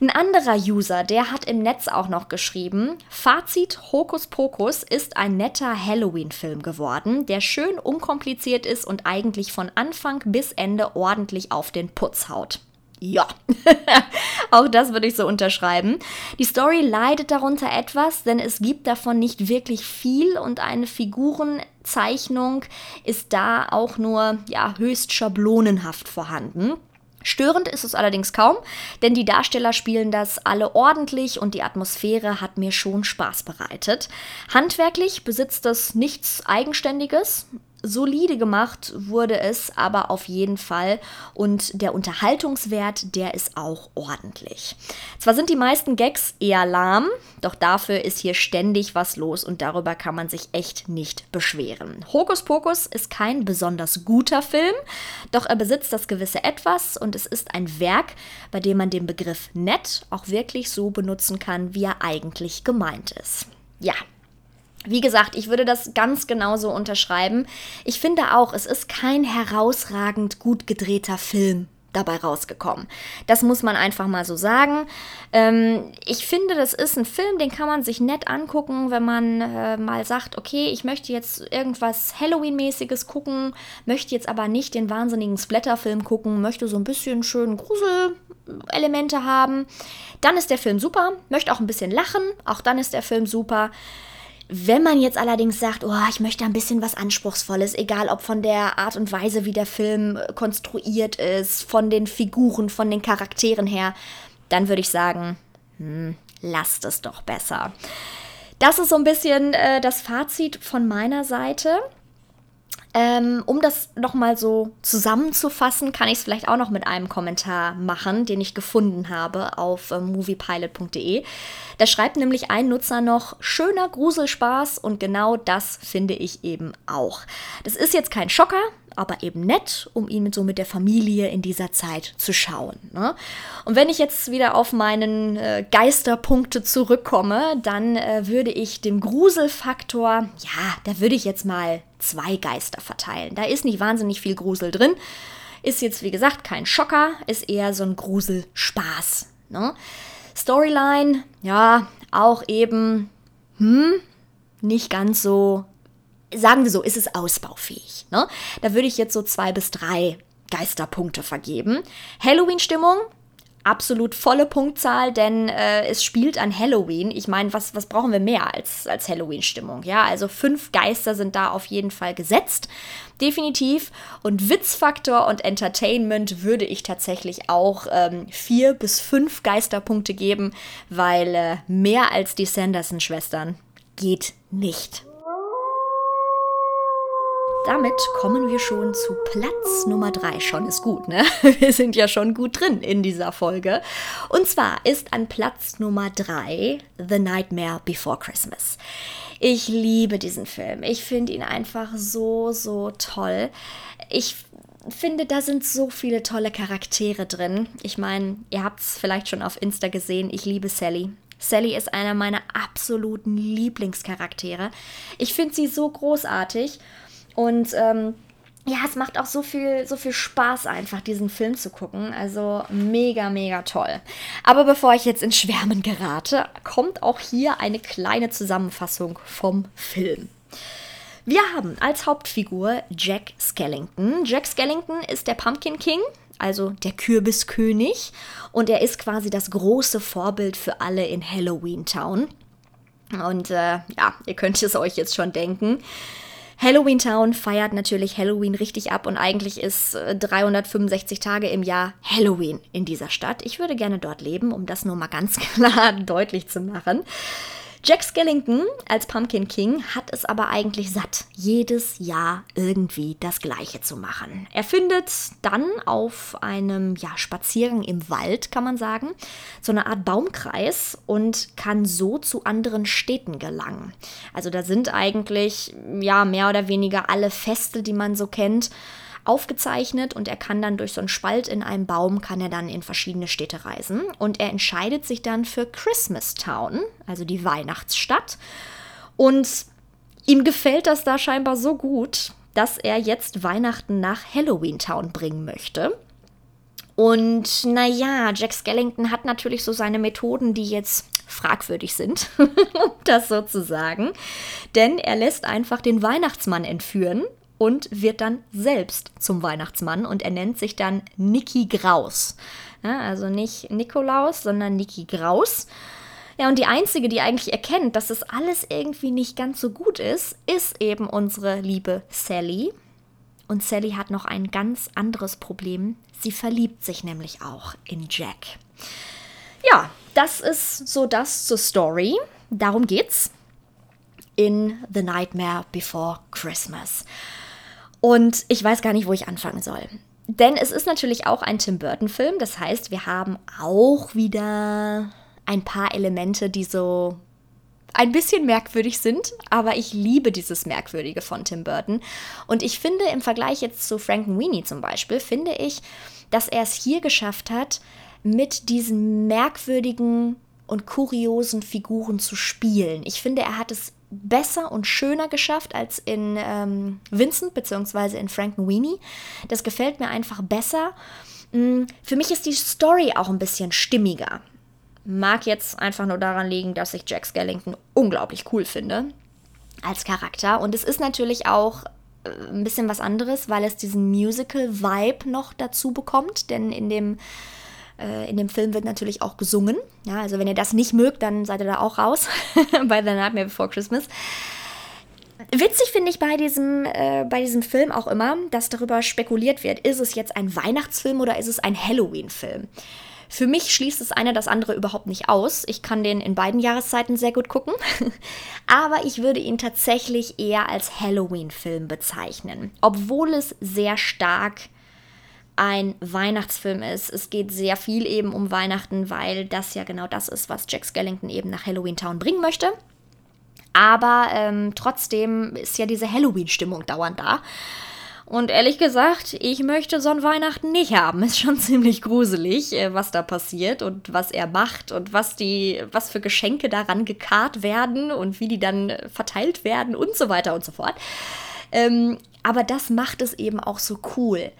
Ein anderer User, der hat im Netz auch noch geschrieben, Fazit Hokus Pokus ist ein netter Halloween-Film geworden, der schön unkompliziert ist und eigentlich von Anfang bis Ende ordentlich auf den Putz haut. Ja, auch das würde ich so unterschreiben. Die Story leidet darunter etwas, denn es gibt davon nicht wirklich viel und eine Figurenzeichnung ist da auch nur ja, höchst schablonenhaft vorhanden. Störend ist es allerdings kaum, denn die Darsteller spielen das alle ordentlich und die Atmosphäre hat mir schon Spaß bereitet. Handwerklich besitzt das nichts Eigenständiges, solide gemacht wurde es aber auf jeden Fall und der Unterhaltungswert, der ist auch ordentlich. Zwar sind die meisten Gags eher lahm, doch dafür ist hier ständig was los und darüber kann man sich echt nicht beschweren. Hokus Pokus ist kein besonders guter Film, doch er besitzt das gewisse Etwas und es ist ein Werk, bei dem man den Begriff nett auch wirklich so benutzen kann, wie er eigentlich gemeint ist. Ja, wie gesagt, ich würde das ganz genauso unterschreiben. Ich finde auch, es ist kein herausragend gut gedrehter Film dabei rausgekommen. Das muss man einfach mal so sagen. Ähm, ich finde, das ist ein Film, den kann man sich nett angucken, wenn man äh, mal sagt, okay, ich möchte jetzt irgendwas Halloween-mäßiges gucken, möchte jetzt aber nicht den wahnsinnigen Splatter-Film gucken, möchte so ein bisschen schön Gruselelemente haben. Dann ist der Film super, möchte auch ein bisschen lachen, auch dann ist der Film super. Wenn man jetzt allerdings sagt, oh, ich möchte ein bisschen was Anspruchsvolles, egal ob von der Art und Weise, wie der Film äh, konstruiert ist, von den Figuren, von den Charakteren her, dann würde ich sagen, hm, lasst es doch besser. Das ist so ein bisschen äh, das Fazit von meiner Seite. Ähm, um das nochmal so zusammenzufassen, kann ich es vielleicht auch noch mit einem Kommentar machen, den ich gefunden habe auf äh, moviepilot.de. Da schreibt nämlich ein Nutzer noch, schöner Gruselspaß und genau das finde ich eben auch. Das ist jetzt kein Schocker, aber eben nett, um ihn so mit der Familie in dieser Zeit zu schauen. Ne? Und wenn ich jetzt wieder auf meinen äh, Geisterpunkte zurückkomme, dann äh, würde ich dem Gruselfaktor, ja, da würde ich jetzt mal zwei Geister verteilen. Da ist nicht wahnsinnig viel Grusel drin. Ist jetzt, wie gesagt, kein Schocker, ist eher so ein Gruselspaß. Ne? Storyline, ja, auch eben, hm, nicht ganz so sagen wir so, ist es ausbaufähig. Ne? Da würde ich jetzt so zwei bis drei Geisterpunkte vergeben. Halloween-Stimmung, absolut volle Punktzahl, denn äh, es spielt an Halloween. Ich meine, was, was brauchen wir mehr als, als Halloween-Stimmung? Ja, also fünf Geister sind da auf jeden Fall gesetzt. Definitiv. Und Witzfaktor und Entertainment würde ich tatsächlich auch ähm, vier bis fünf Geisterpunkte geben, weil äh, mehr als die Sanderson-Schwestern geht nicht. Damit kommen wir schon zu Platz Nummer 3. Schon ist gut, ne? Wir sind ja schon gut drin in dieser Folge. Und zwar ist an Platz Nummer 3 The Nightmare Before Christmas. Ich liebe diesen Film. Ich finde ihn einfach so, so toll. Ich finde, da sind so viele tolle Charaktere drin. Ich meine, ihr habt es vielleicht schon auf Insta gesehen. Ich liebe Sally. Sally ist einer meiner absoluten Lieblingscharaktere. Ich finde sie so großartig. Und ähm, ja, es macht auch so viel, so viel Spaß einfach, diesen Film zu gucken. Also mega, mega toll. Aber bevor ich jetzt in Schwärmen gerate, kommt auch hier eine kleine Zusammenfassung vom Film. Wir haben als Hauptfigur Jack Skellington. Jack Skellington ist der Pumpkin King, also der Kürbiskönig. Und er ist quasi das große Vorbild für alle in Halloween Town. Und äh, ja, ihr könnt es euch jetzt schon denken. Halloween Town feiert natürlich Halloween richtig ab und eigentlich ist 365 äh, Tage im Jahr Halloween in dieser Stadt. Ich würde gerne dort leben, um das nur mal ganz klar deutlich zu machen. Jack Skellington als Pumpkin King hat es aber eigentlich satt, jedes Jahr irgendwie das Gleiche zu machen. Er findet dann auf einem ja, Spaziergang im Wald, kann man sagen, so eine Art Baumkreis und kann so zu anderen Städten gelangen. Also da sind eigentlich ja mehr oder weniger alle Feste, die man so kennt aufgezeichnet und er kann dann durch so einen Spalt in einem Baum, kann er dann in verschiedene Städte reisen und er entscheidet sich dann für Christmas Town, also die Weihnachtsstadt und ihm gefällt das da scheinbar so gut, dass er jetzt Weihnachten nach Halloween Town bringen möchte. Und naja, Jack Skellington hat natürlich so seine Methoden, die jetzt fragwürdig sind, um das so zu sagen. Denn er lässt einfach den Weihnachtsmann entführen und wird dann selbst zum Weihnachtsmann und er nennt sich dann Niki Graus. Ja, also nicht Nikolaus, sondern Niki Graus. Ja, und die einzige, die eigentlich erkennt, dass es alles irgendwie nicht ganz so gut ist, ist eben unsere liebe Sally. Und Sally hat noch ein ganz anderes Problem. Sie verliebt sich nämlich auch in Jack. Ja, das ist so das zur Story. Darum geht's in The Nightmare Before Christmas. Und ich weiß gar nicht, wo ich anfangen soll. Denn es ist natürlich auch ein Tim Burton-Film. Das heißt, wir haben auch wieder ein paar Elemente, die so ein bisschen merkwürdig sind, aber ich liebe dieses Merkwürdige von Tim Burton. Und ich finde im Vergleich jetzt zu Frankenweenie zum Beispiel, finde ich, dass er es hier geschafft hat, mit diesen merkwürdigen und kuriosen Figuren zu spielen. Ich finde, er hat es besser und schöner geschafft als in ähm, Vincent bzw. in Frankenweenie. Das gefällt mir einfach besser. Mm, für mich ist die Story auch ein bisschen stimmiger. Mag jetzt einfach nur daran liegen, dass ich Jack Skellington unglaublich cool finde als Charakter. Und es ist natürlich auch äh, ein bisschen was anderes, weil es diesen Musical-Vibe noch dazu bekommt. Denn in dem in dem Film wird natürlich auch gesungen. Ja, also wenn ihr das nicht mögt, dann seid ihr da auch raus bei The Nightmare Before Christmas. Witzig finde ich bei diesem, äh, bei diesem Film auch immer, dass darüber spekuliert wird, ist es jetzt ein Weihnachtsfilm oder ist es ein Halloween-Film? Für mich schließt das eine das andere überhaupt nicht aus. Ich kann den in beiden Jahreszeiten sehr gut gucken. Aber ich würde ihn tatsächlich eher als Halloween-Film bezeichnen. Obwohl es sehr stark ein Weihnachtsfilm ist. Es geht sehr viel eben um Weihnachten, weil das ja genau das ist, was Jack Skellington eben nach Halloween Town bringen möchte. Aber ähm, trotzdem ist ja diese Halloween-Stimmung dauernd da. Und ehrlich gesagt, ich möchte so ein Weihnachten nicht haben. Ist schon ziemlich gruselig, äh, was da passiert und was er macht und was die, was für Geschenke daran gekarrt werden und wie die dann verteilt werden und so weiter und so fort. Ähm, aber das macht es eben auch so cool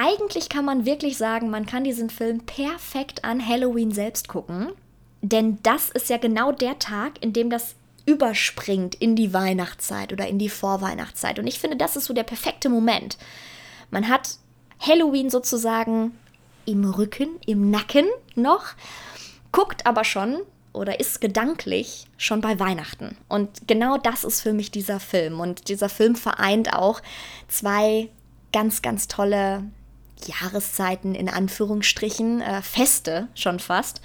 eigentlich kann man wirklich sagen, man kann diesen Film perfekt an Halloween selbst gucken. Denn das ist ja genau der Tag, in dem das überspringt in die Weihnachtszeit oder in die Vorweihnachtszeit. Und ich finde, das ist so der perfekte Moment. Man hat Halloween sozusagen im Rücken, im Nacken noch, guckt aber schon oder ist gedanklich schon bei Weihnachten. Und genau das ist für mich dieser Film. Und dieser Film vereint auch zwei ganz, ganz tolle Jahreszeiten in Anführungsstrichen, äh, Feste schon fast.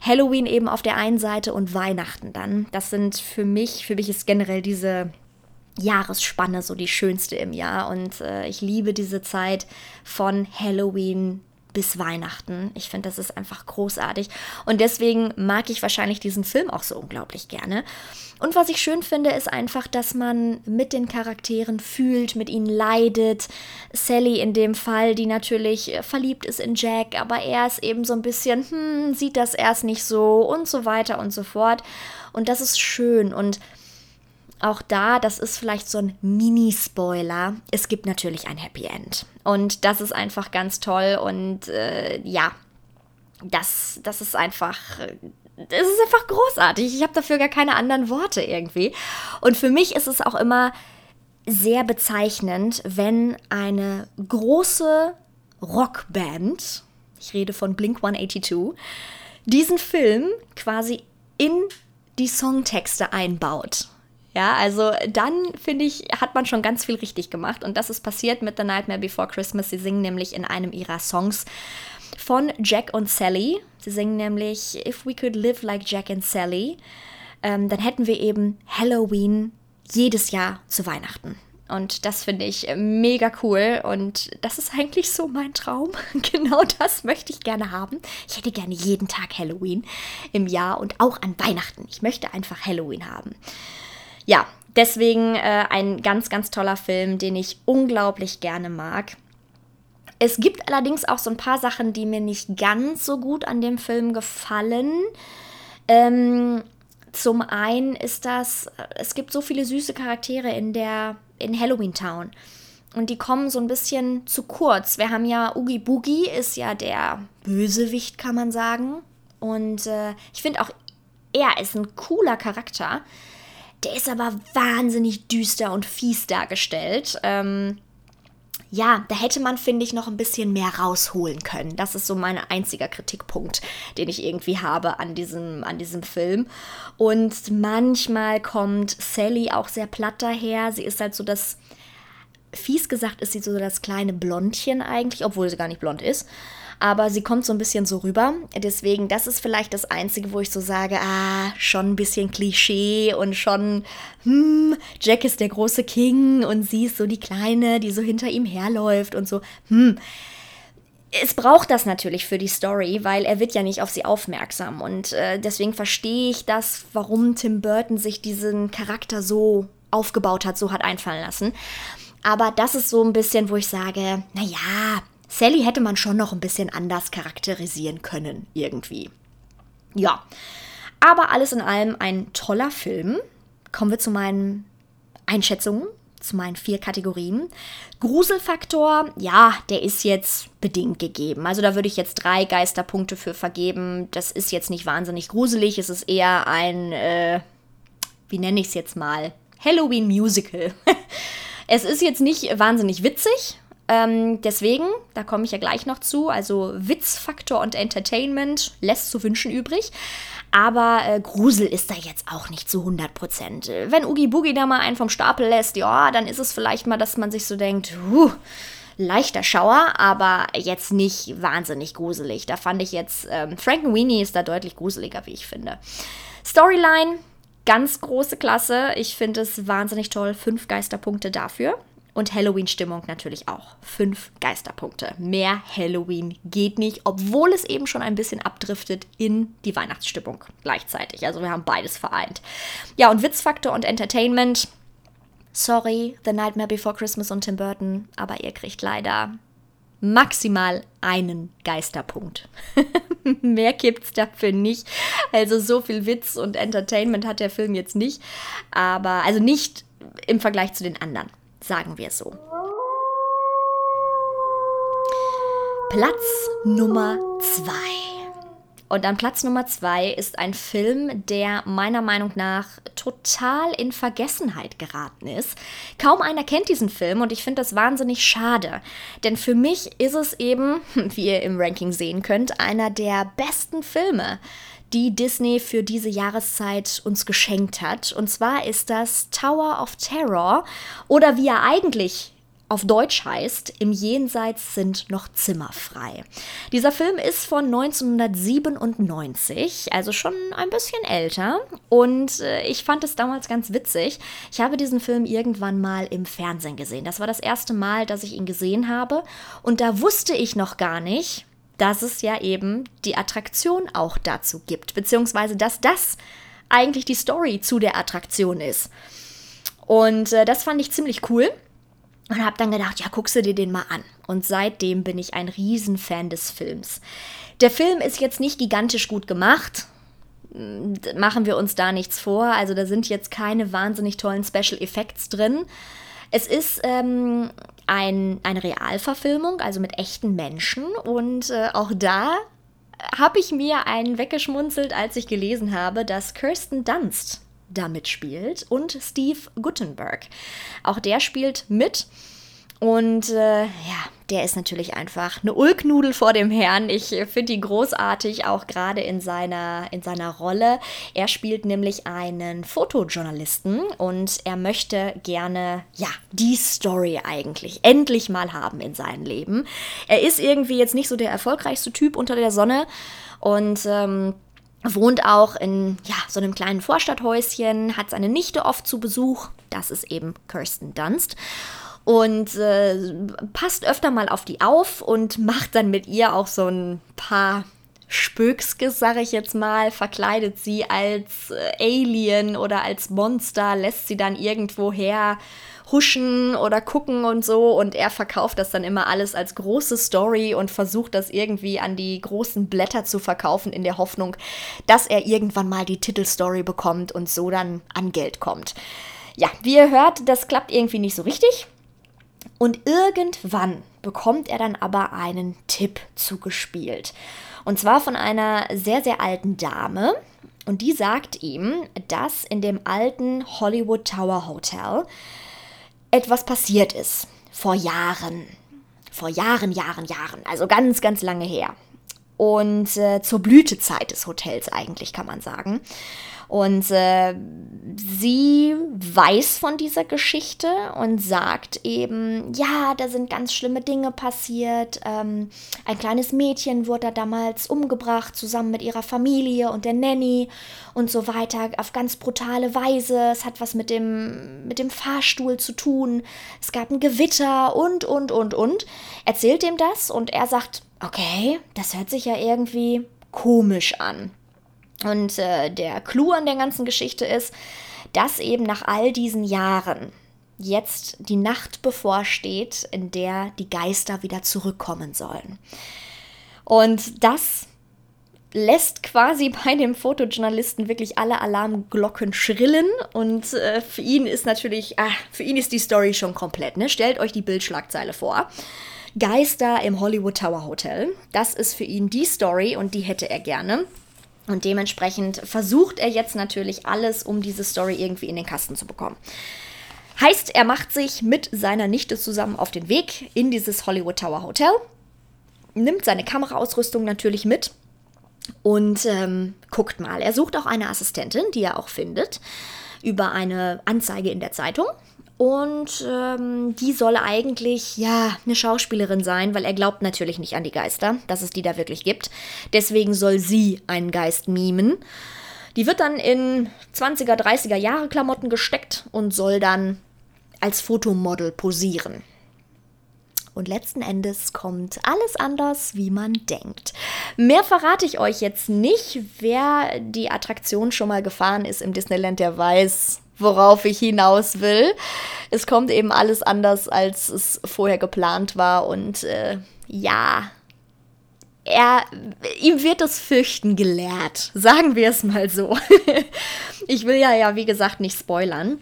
Halloween eben auf der einen Seite und Weihnachten dann. Das sind für mich, für mich ist generell diese Jahresspanne so die schönste im Jahr und äh, ich liebe diese Zeit von Halloween bis Weihnachten. Ich finde, das ist einfach großartig. Und deswegen mag ich wahrscheinlich diesen Film auch so unglaublich gerne. Und was ich schön finde, ist einfach, dass man mit den Charakteren fühlt, mit ihnen leidet. Sally in dem Fall, die natürlich verliebt ist in Jack, aber er ist eben so ein bisschen, hm, sieht das erst nicht so und so weiter und so fort. Und das ist schön. Und auch da, das ist vielleicht so ein Mini-Spoiler. Es gibt natürlich ein Happy End. Und das ist einfach ganz toll. Und äh, ja, das, das ist einfach. Es ist einfach großartig. Ich habe dafür gar keine anderen Worte irgendwie. Und für mich ist es auch immer sehr bezeichnend, wenn eine große Rockband, ich rede von Blink 182, diesen Film quasi in die Songtexte einbaut. Ja, also dann finde ich, hat man schon ganz viel richtig gemacht. Und das ist passiert mit The Nightmare Before Christmas. Sie singen nämlich in einem ihrer Songs von Jack und Sally. Sie singen nämlich If we could live like Jack and Sally, ähm, dann hätten wir eben Halloween jedes Jahr zu Weihnachten. Und das finde ich mega cool. Und das ist eigentlich so mein Traum. genau das möchte ich gerne haben. Ich hätte gerne jeden Tag Halloween im Jahr und auch an Weihnachten. Ich möchte einfach Halloween haben ja, deswegen äh, ein ganz, ganz toller Film, den ich unglaublich gerne mag. Es gibt allerdings auch so ein paar Sachen, die mir nicht ganz so gut an dem Film gefallen. Ähm, zum einen ist das, es gibt so viele süße Charaktere in der, in Halloween Town. Und die kommen so ein bisschen zu kurz. Wir haben ja Oogie Boogie, ist ja der Bösewicht, kann man sagen. Und äh, ich finde auch, er ist ein cooler Charakter. Der ist aber wahnsinnig düster und fies dargestellt. Ähm, ja, da hätte man, finde ich, noch ein bisschen mehr rausholen können. Das ist so mein einziger Kritikpunkt, den ich irgendwie habe an diesem, an diesem Film. Und manchmal kommt Sally auch sehr platt daher. Sie ist halt so das, fies gesagt, ist sie so das kleine Blondchen eigentlich, obwohl sie gar nicht blond ist. Aber sie kommt so ein bisschen so rüber. Deswegen, das ist vielleicht das Einzige, wo ich so sage, ah, schon ein bisschen Klischee und schon, hm, Jack ist der große King und sie ist so die Kleine, die so hinter ihm herläuft und so, hm es braucht das natürlich für die Story, weil er wird ja nicht auf sie aufmerksam. Und äh, deswegen verstehe ich das, warum Tim Burton sich diesen Charakter so aufgebaut hat, so hat einfallen lassen. Aber das ist so ein bisschen, wo ich sage, naja, Sally hätte man schon noch ein bisschen anders charakterisieren können, irgendwie. Ja, aber alles in allem ein toller Film. Kommen wir zu meinen Einschätzungen zu meinen vier Kategorien. Gruselfaktor, ja, der ist jetzt bedingt gegeben. Also da würde ich jetzt drei Geisterpunkte für vergeben. Das ist jetzt nicht wahnsinnig gruselig. Es ist eher ein, äh, wie nenne ich es jetzt mal? Halloween Musical. es ist jetzt nicht wahnsinnig witzig. Ähm, deswegen, da komme ich ja gleich noch zu, also Witzfaktor und Entertainment lässt zu wünschen übrig. Aber äh, Grusel ist da jetzt auch nicht zu 100 Prozent. Wenn Oogie Boogie da mal einen vom Stapel lässt, ja, dann ist es vielleicht mal, dass man sich so denkt, huh, leichter Schauer, aber jetzt nicht wahnsinnig gruselig. Da fand ich jetzt, ähm, Frankenweenie ist da deutlich gruseliger, wie ich finde. Storyline, ganz große Klasse. Ich finde es wahnsinnig toll. Fünf Geisterpunkte dafür. Und Halloween-Stimmung natürlich auch. Fünf Geisterpunkte. Mehr Halloween geht nicht, obwohl es eben schon ein bisschen abdriftet in die Weihnachtsstimmung gleichzeitig. Also wir haben beides vereint. Ja, und Witzfaktor und Entertainment. Sorry, The Nightmare Before Christmas und Tim Burton, aber ihr kriegt leider maximal einen Geisterpunkt. Mehr gibt's dafür nicht. Also so viel Witz und Entertainment hat der Film jetzt nicht, aber also nicht im Vergleich zu den anderen sagen wir so. Platz Nummer 2. Und an Platz Nummer 2 ist ein Film, der meiner Meinung nach total in Vergessenheit geraten ist. Kaum einer kennt diesen Film und ich finde das wahnsinnig schade. Denn für mich ist es eben, wie ihr im Ranking sehen könnt, einer der besten Filme die Disney für diese Jahreszeit uns geschenkt hat. Und zwar ist das Tower of Terror oder wie er eigentlich auf Deutsch heißt, im Jenseits sind noch Zimmer frei. Dieser Film ist von 1997, also schon ein bisschen älter. Und äh, ich fand es damals ganz witzig. Ich habe diesen Film irgendwann mal im Fernsehen gesehen. Das war das erste Mal, dass ich ihn gesehen habe. Und da wusste ich noch gar nicht, dass es ja eben die Attraktion auch dazu gibt, beziehungsweise dass das eigentlich die Story zu der Attraktion ist. Und äh, das fand ich ziemlich cool und habe dann gedacht, ja, guckst du dir den mal an. Und seitdem bin ich ein Riesenfan des Films. Der Film ist jetzt nicht gigantisch gut gemacht. Machen wir uns da nichts vor. Also da sind jetzt keine wahnsinnig tollen Special Effects drin. Es ist ähm, ein, eine Realverfilmung, also mit echten Menschen. Und äh, auch da habe ich mir einen weggeschmunzelt, als ich gelesen habe, dass Kirsten Dunst damit spielt und Steve Guttenberg. Auch der spielt mit. Und äh, ja, der ist natürlich einfach eine Ulknudel vor dem Herrn. Ich finde ihn großartig, auch gerade in seiner, in seiner Rolle. Er spielt nämlich einen Fotojournalisten und er möchte gerne, ja, die Story eigentlich endlich mal haben in seinem Leben. Er ist irgendwie jetzt nicht so der erfolgreichste Typ unter der Sonne und ähm, wohnt auch in ja, so einem kleinen Vorstadthäuschen, hat seine Nichte oft zu Besuch. Das ist eben Kirsten Dunst und äh, passt öfter mal auf die auf und macht dann mit ihr auch so ein paar Spökskes, sag ich jetzt mal, verkleidet sie als äh, Alien oder als Monster, lässt sie dann irgendwo her huschen oder gucken und so und er verkauft das dann immer alles als große Story und versucht das irgendwie an die großen Blätter zu verkaufen in der Hoffnung, dass er irgendwann mal die Titelstory bekommt und so dann an Geld kommt. Ja, wie ihr hört, das klappt irgendwie nicht so richtig. Und irgendwann bekommt er dann aber einen Tipp zugespielt. Und zwar von einer sehr, sehr alten Dame. Und die sagt ihm, dass in dem alten Hollywood Tower Hotel etwas passiert ist. Vor Jahren. Vor Jahren, Jahren, Jahren. Also ganz, ganz lange her. Und äh, zur Blütezeit des Hotels eigentlich, kann man sagen. Und äh, sie weiß von dieser Geschichte und sagt eben, ja, da sind ganz schlimme Dinge passiert. Ähm, ein kleines Mädchen wurde da damals umgebracht, zusammen mit ihrer Familie und der Nanny und so weiter, auf ganz brutale Weise. Es hat was mit dem, mit dem Fahrstuhl zu tun. Es gab ein Gewitter und, und, und, und. Erzählt ihm das und er sagt, okay, das hört sich ja irgendwie komisch an. Und äh, der Clou an der ganzen Geschichte ist, dass eben nach all diesen Jahren jetzt die Nacht bevorsteht, in der die Geister wieder zurückkommen sollen. Und das lässt quasi bei dem Fotojournalisten wirklich alle Alarmglocken schrillen und äh, für ihn ist natürlich, ah, für ihn ist die Story schon komplett. Ne? Stellt euch die Bildschlagzeile vor. Geister im Hollywood Tower Hotel. Das ist für ihn die Story und die hätte er gerne. Und dementsprechend versucht er jetzt natürlich alles, um diese Story irgendwie in den Kasten zu bekommen. Heißt, er macht sich mit seiner Nichte zusammen auf den Weg in dieses Hollywood Tower Hotel, nimmt seine Kameraausrüstung natürlich mit und ähm, guckt mal. Er sucht auch eine Assistentin, die er auch findet, über eine Anzeige in der Zeitung. Und ähm, die soll eigentlich, ja, eine Schauspielerin sein, weil er glaubt natürlich nicht an die Geister, dass es die da wirklich gibt. Deswegen soll sie einen Geist mimen. Die wird dann in 20er, 30er Jahre Klamotten gesteckt und soll dann als Fotomodel posieren. Und letzten Endes kommt alles anders, wie man denkt. Mehr verrate ich euch jetzt nicht. Wer die Attraktion schon mal gefahren ist im Disneyland, der weiß, worauf ich hinaus will. Es kommt eben alles anders, als es vorher geplant war. Und äh, ja, er, ihm wird das Fürchten gelehrt. Sagen wir es mal so. ich will ja, ja, wie gesagt, nicht spoilern.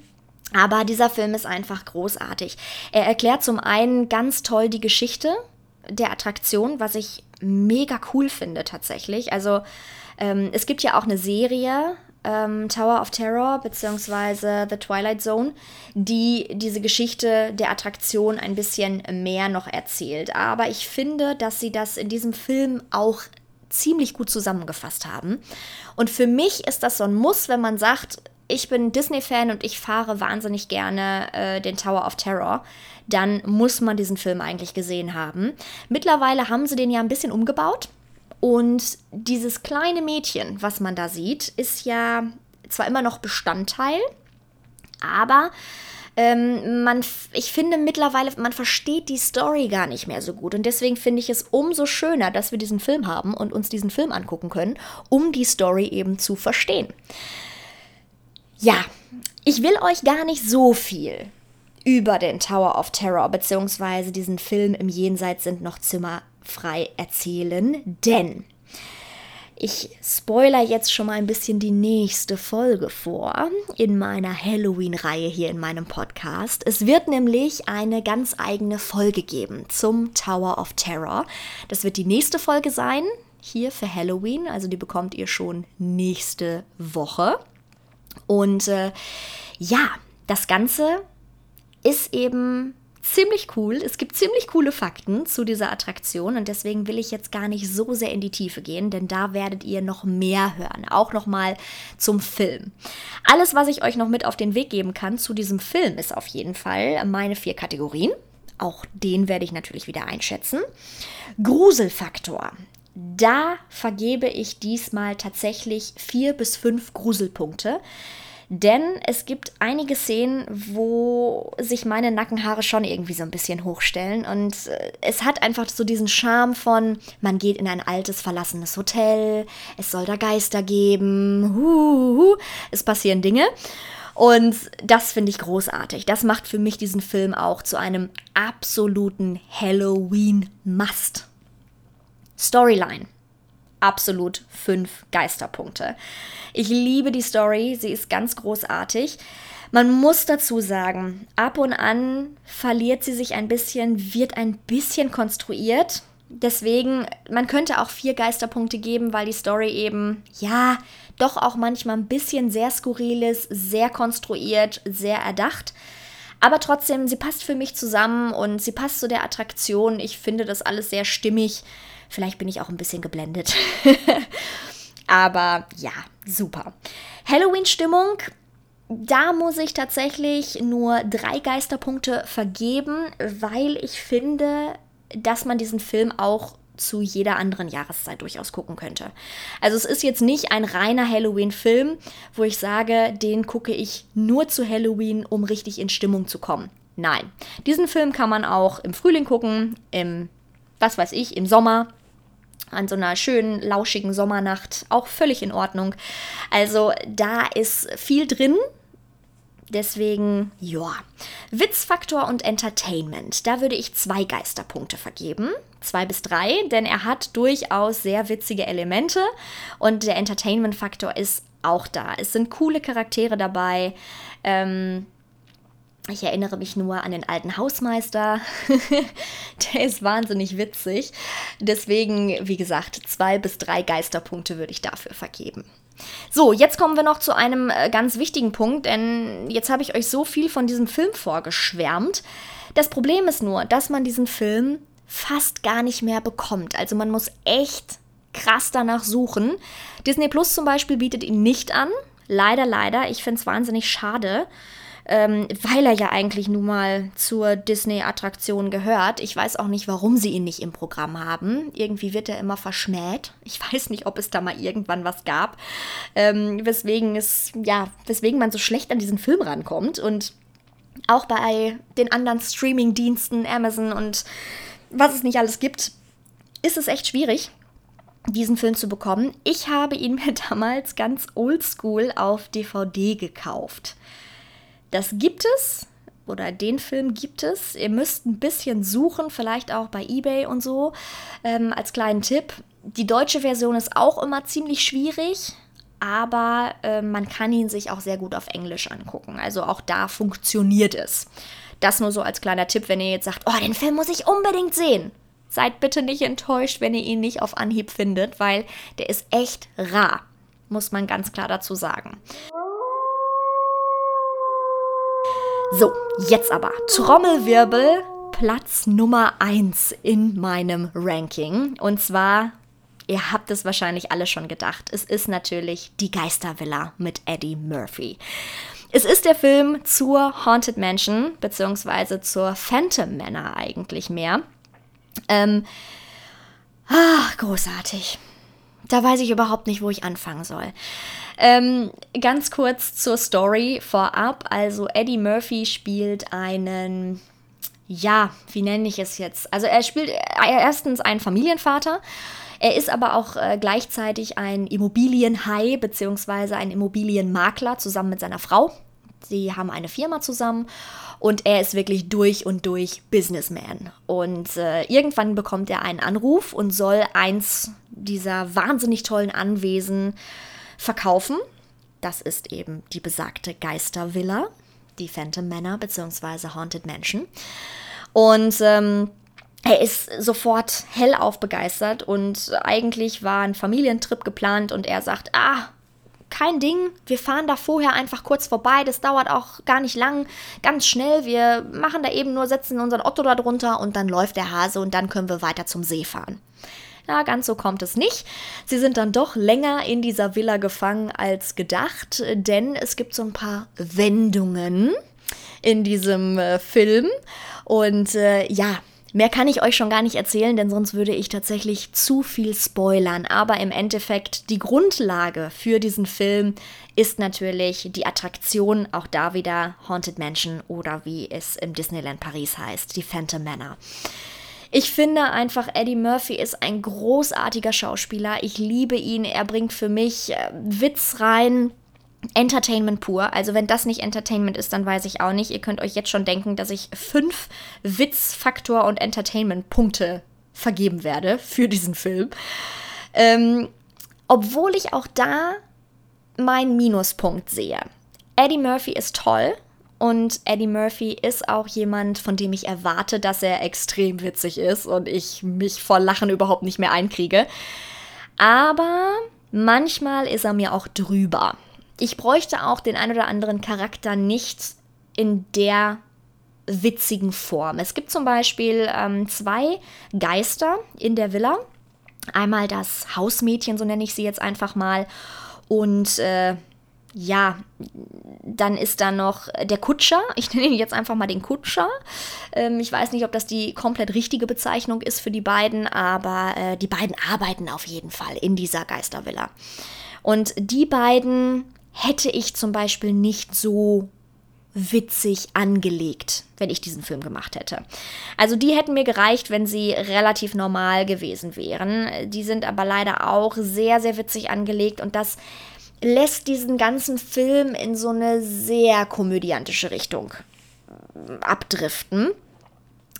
Aber dieser Film ist einfach großartig. Er erklärt zum einen ganz toll die Geschichte der Attraktion, was ich mega cool finde tatsächlich. Also ähm, es gibt ja auch eine Serie ähm, Tower of Terror bzw. The Twilight Zone, die diese Geschichte der Attraktion ein bisschen mehr noch erzählt. Aber ich finde, dass sie das in diesem Film auch ziemlich gut zusammengefasst haben. Und für mich ist das so ein Muss, wenn man sagt, ich bin Disney-Fan und ich fahre wahnsinnig gerne äh, den Tower of Terror, dann muss man diesen Film eigentlich gesehen haben. Mittlerweile haben sie den ja ein bisschen umgebaut. Und dieses kleine Mädchen, was man da sieht, ist ja zwar immer noch Bestandteil, aber ähm, man, ich finde mittlerweile, man versteht die Story gar nicht mehr so gut. Und deswegen finde ich es umso schöner, dass wir diesen Film haben und uns diesen Film angucken können, um die Story eben zu verstehen. Ja, ich will euch gar nicht so viel über den Tower of Terror bzw. diesen Film im Jenseits sind noch Zimmer frei erzählen, denn ich spoiler jetzt schon mal ein bisschen die nächste Folge vor in meiner Halloween-Reihe hier in meinem Podcast. Es wird nämlich eine ganz eigene Folge geben zum Tower of Terror. Das wird die nächste Folge sein, hier für Halloween. Also die bekommt ihr schon nächste Woche. Und äh, ja, das Ganze ist eben ziemlich cool. Es gibt ziemlich coole Fakten zu dieser Attraktion und deswegen will ich jetzt gar nicht so sehr in die Tiefe gehen, denn da werdet ihr noch mehr hören, auch noch mal zum Film. Alles, was ich euch noch mit auf den Weg geben kann zu diesem Film, ist auf jeden Fall meine vier Kategorien. Auch den werde ich natürlich wieder einschätzen. Gruselfaktor. Da vergebe ich diesmal tatsächlich vier bis fünf Gruselpunkte. Denn es gibt einige Szenen, wo sich meine Nackenhaare schon irgendwie so ein bisschen hochstellen. Und äh, es hat einfach so diesen Charme von, man geht in ein altes, verlassenes Hotel, es soll da Geister geben, huhuhu, es passieren Dinge. Und das finde ich großartig. Das macht für mich diesen Film auch zu einem absoluten Halloween-Must. Storyline absolut fünf Geisterpunkte. Ich liebe die Story, sie ist ganz großartig. Man muss dazu sagen, ab und an verliert sie sich ein bisschen, wird ein bisschen konstruiert. Deswegen, man könnte auch vier Geisterpunkte geben, weil die Story eben, ja, doch auch manchmal ein bisschen sehr skurril ist, sehr konstruiert, sehr erdacht. Aber trotzdem, sie passt für mich zusammen und sie passt zu der Attraktion. Ich finde das alles sehr stimmig. Vielleicht bin ich auch ein bisschen geblendet. Aber ja, super. Halloween-Stimmung. Da muss ich tatsächlich nur drei Geisterpunkte vergeben, weil ich finde, dass man diesen Film auch zu jeder anderen Jahreszeit durchaus gucken könnte. Also es ist jetzt nicht ein reiner Halloween-Film, wo ich sage, den gucke ich nur zu Halloween, um richtig in Stimmung zu kommen. Nein, diesen Film kann man auch im Frühling gucken, im, was weiß ich, im Sommer, an so einer schönen, lauschigen Sommernacht, auch völlig in Ordnung. Also da ist viel drin, Deswegen, ja. Witzfaktor und Entertainment. Da würde ich zwei Geisterpunkte vergeben. Zwei bis drei, denn er hat durchaus sehr witzige Elemente und der Entertainment-Faktor ist auch da. Es sind coole Charaktere dabei. Ähm, ich erinnere mich nur an den alten Hausmeister. der ist wahnsinnig witzig. Deswegen, wie gesagt, zwei bis drei Geisterpunkte würde ich dafür vergeben. So, jetzt kommen wir noch zu einem äh, ganz wichtigen Punkt, denn jetzt habe ich euch so viel von diesem Film vorgeschwärmt. Das Problem ist nur, dass man diesen Film fast gar nicht mehr bekommt. Also man muss echt krass danach suchen. Disney Plus zum Beispiel bietet ihn nicht an. Leider, leider. Ich finde es wahnsinnig schade ähm, weil er ja eigentlich nun mal zur Disney-Attraktion gehört. Ich weiß auch nicht, warum sie ihn nicht im Programm haben. Irgendwie wird er immer verschmäht. Ich weiß nicht, ob es da mal irgendwann was gab, ähm, weswegen es, ja, weswegen man so schlecht an diesen Film rankommt. Und auch bei den anderen Streaming-Diensten, Amazon und was es nicht alles gibt, ist es echt schwierig diesen Film zu bekommen. Ich habe ihn mir damals ganz oldschool auf DVD gekauft. Das gibt es oder den Film gibt es. Ihr müsst ein bisschen suchen, vielleicht auch bei eBay und so. Ähm, als kleinen Tipp. Die deutsche Version ist auch immer ziemlich schwierig, aber äh, man kann ihn sich auch sehr gut auf Englisch angucken. Also auch da funktioniert es. Das nur so als kleiner Tipp, wenn ihr jetzt sagt, oh, den Film muss ich unbedingt sehen. Seid bitte nicht enttäuscht, wenn ihr ihn nicht auf Anhieb findet, weil der ist echt rar, muss man ganz klar dazu sagen. So, jetzt aber Trommelwirbel, Platz Nummer 1 in meinem Ranking. Und zwar, ihr habt es wahrscheinlich alle schon gedacht, es ist natürlich die Geistervilla mit Eddie Murphy. Es ist der Film zur Haunted Mansion, beziehungsweise zur Phantom Manor eigentlich mehr. Ähm, ach, großartig. Da weiß ich überhaupt nicht, wo ich anfangen soll. Ähm, ganz kurz zur Story vorab. Also Eddie Murphy spielt einen, ja, wie nenne ich es jetzt? Also er spielt erstens einen Familienvater. Er ist aber auch äh, gleichzeitig ein Immobilienhai bzw. ein Immobilienmakler zusammen mit seiner Frau. Sie haben eine Firma zusammen und er ist wirklich durch und durch Businessman. Und äh, irgendwann bekommt er einen Anruf und soll eins dieser wahnsinnig tollen Anwesen verkaufen. Das ist eben die besagte Geistervilla, die Phantom Manor bzw. Haunted Mansion. Und ähm, er ist sofort hellauf begeistert und eigentlich war ein Familientrip geplant und er sagt, ah, kein Ding, wir fahren da vorher einfach kurz vorbei, das dauert auch gar nicht lang, ganz schnell, wir machen da eben nur, setzen unseren Otto da drunter und dann läuft der Hase und dann können wir weiter zum See fahren. Ja, ganz so kommt es nicht. Sie sind dann doch länger in dieser Villa gefangen als gedacht, denn es gibt so ein paar Wendungen in diesem äh, Film. Und äh, ja, Mehr kann ich euch schon gar nicht erzählen, denn sonst würde ich tatsächlich zu viel spoilern. Aber im Endeffekt, die Grundlage für diesen Film ist natürlich die Attraktion, auch da wieder Haunted Mansion oder wie es im Disneyland Paris heißt, die Phantom Manor. Ich finde einfach, Eddie Murphy ist ein großartiger Schauspieler. Ich liebe ihn. Er bringt für mich äh, Witz rein. Entertainment pur. Also wenn das nicht Entertainment ist, dann weiß ich auch nicht. Ihr könnt euch jetzt schon denken, dass ich fünf Witzfaktor und Entertainment-Punkte vergeben werde für diesen Film. Ähm, obwohl ich auch da meinen Minuspunkt sehe. Eddie Murphy ist toll. Und Eddie Murphy ist auch jemand, von dem ich erwarte, dass er extrem witzig ist und ich mich vor Lachen überhaupt nicht mehr einkriege. Aber manchmal ist er mir auch drüber. Ich bräuchte auch den ein oder anderen Charakter nicht in der witzigen Form. Es gibt zum Beispiel ähm, zwei Geister in der Villa. Einmal das Hausmädchen, so nenne ich sie jetzt einfach mal. Und äh, ja, dann ist da noch der Kutscher. Ich nenne ihn jetzt einfach mal den Kutscher. Ähm, ich weiß nicht, ob das die komplett richtige Bezeichnung ist für die beiden, aber äh, die beiden arbeiten auf jeden Fall in dieser Geistervilla. Und die beiden hätte ich zum Beispiel nicht so witzig angelegt, wenn ich diesen Film gemacht hätte. Also die hätten mir gereicht, wenn sie relativ normal gewesen wären. Die sind aber leider auch sehr, sehr witzig angelegt und das lässt diesen ganzen Film in so eine sehr komödiantische Richtung abdriften.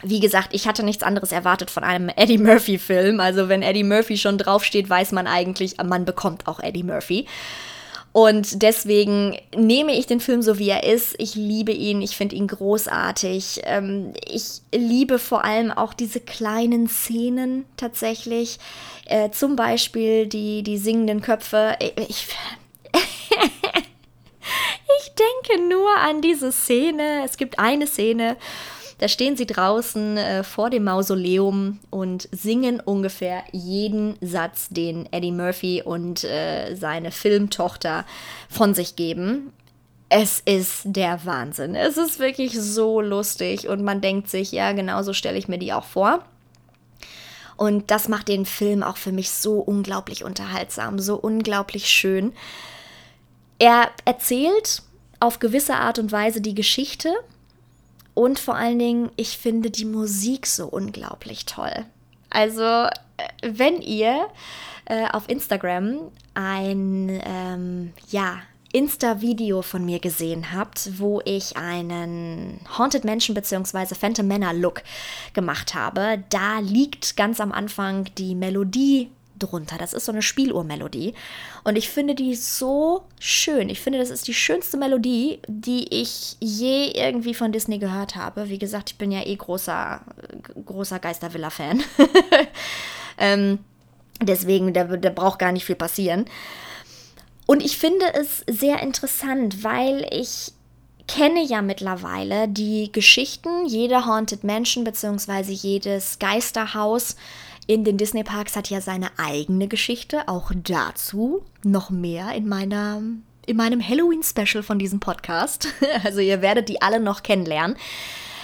Wie gesagt, ich hatte nichts anderes erwartet von einem Eddie Murphy-Film. Also wenn Eddie Murphy schon draufsteht, weiß man eigentlich, man bekommt auch Eddie Murphy. Und deswegen nehme ich den Film so, wie er ist. Ich liebe ihn, ich finde ihn großartig. Ähm, ich liebe vor allem auch diese kleinen Szenen tatsächlich. Äh, zum Beispiel die, die singenden Köpfe. Ich, ich denke nur an diese Szene. Es gibt eine Szene, da stehen sie draußen äh, vor dem Mausoleum und singen ungefähr jeden Satz, den Eddie Murphy und äh, seine Filmtochter von sich geben. Es ist der Wahnsinn. Es ist wirklich so lustig und man denkt sich, ja, genauso stelle ich mir die auch vor. Und das macht den Film auch für mich so unglaublich unterhaltsam, so unglaublich schön. Er erzählt auf gewisse Art und Weise die Geschichte und vor allen Dingen, ich finde die Musik so unglaublich toll. Also, äh, wenn ihr äh, auf Instagram ein, ähm, ja, Insta-Video von mir gesehen habt, wo ich einen Haunted Mansion bzw. Phantom Manor Look gemacht habe, da liegt ganz am Anfang die Melodie drunter. Das ist so eine Spieluhrmelodie. Und ich finde die so schön. Ich finde, das ist die schönste Melodie, die ich je irgendwie von Disney gehört habe. Wie gesagt, ich bin ja eh großer, großer Geistervilla-Fan. ähm, deswegen, da, da braucht gar nicht viel passieren. Und ich finde es sehr interessant, weil ich kenne ja mittlerweile die Geschichten jeder Haunted Mansion bzw. jedes Geisterhaus in den Disney Parks hat ja seine eigene Geschichte. Auch dazu noch mehr in meiner in meinem Halloween Special von diesem Podcast. Also ihr werdet die alle noch kennenlernen.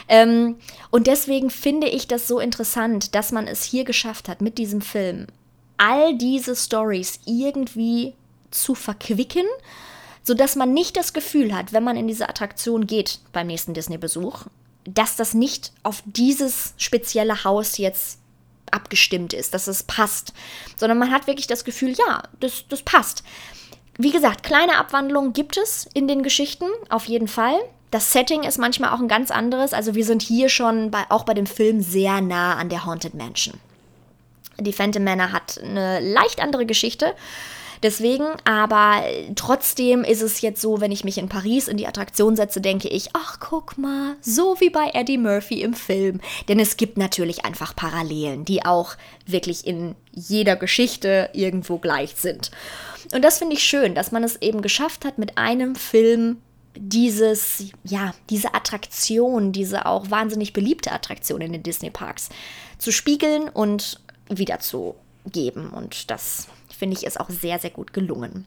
Ähm, und deswegen finde ich das so interessant, dass man es hier geschafft hat, mit diesem Film all diese Stories irgendwie zu verquicken, sodass man nicht das Gefühl hat, wenn man in diese Attraktion geht beim nächsten Disney-Besuch, dass das nicht auf dieses spezielle Haus jetzt abgestimmt ist, dass es passt, sondern man hat wirklich das Gefühl, ja, das, das passt. Wie gesagt, kleine Abwandlungen gibt es in den Geschichten, auf jeden Fall. Das Setting ist manchmal auch ein ganz anderes. Also wir sind hier schon bei, auch bei dem Film sehr nah an der Haunted Mansion. Die Phantom Manor hat eine leicht andere Geschichte Deswegen, aber trotzdem ist es jetzt so, wenn ich mich in Paris in die Attraktion setze, denke ich, ach guck mal, so wie bei Eddie Murphy im Film. Denn es gibt natürlich einfach Parallelen, die auch wirklich in jeder Geschichte irgendwo gleich sind. Und das finde ich schön, dass man es eben geschafft hat, mit einem Film dieses, ja, diese Attraktion, diese auch wahnsinnig beliebte Attraktion in den Disney Parks zu spiegeln und wiederzugeben. Und das finde ich, ist auch sehr, sehr gut gelungen.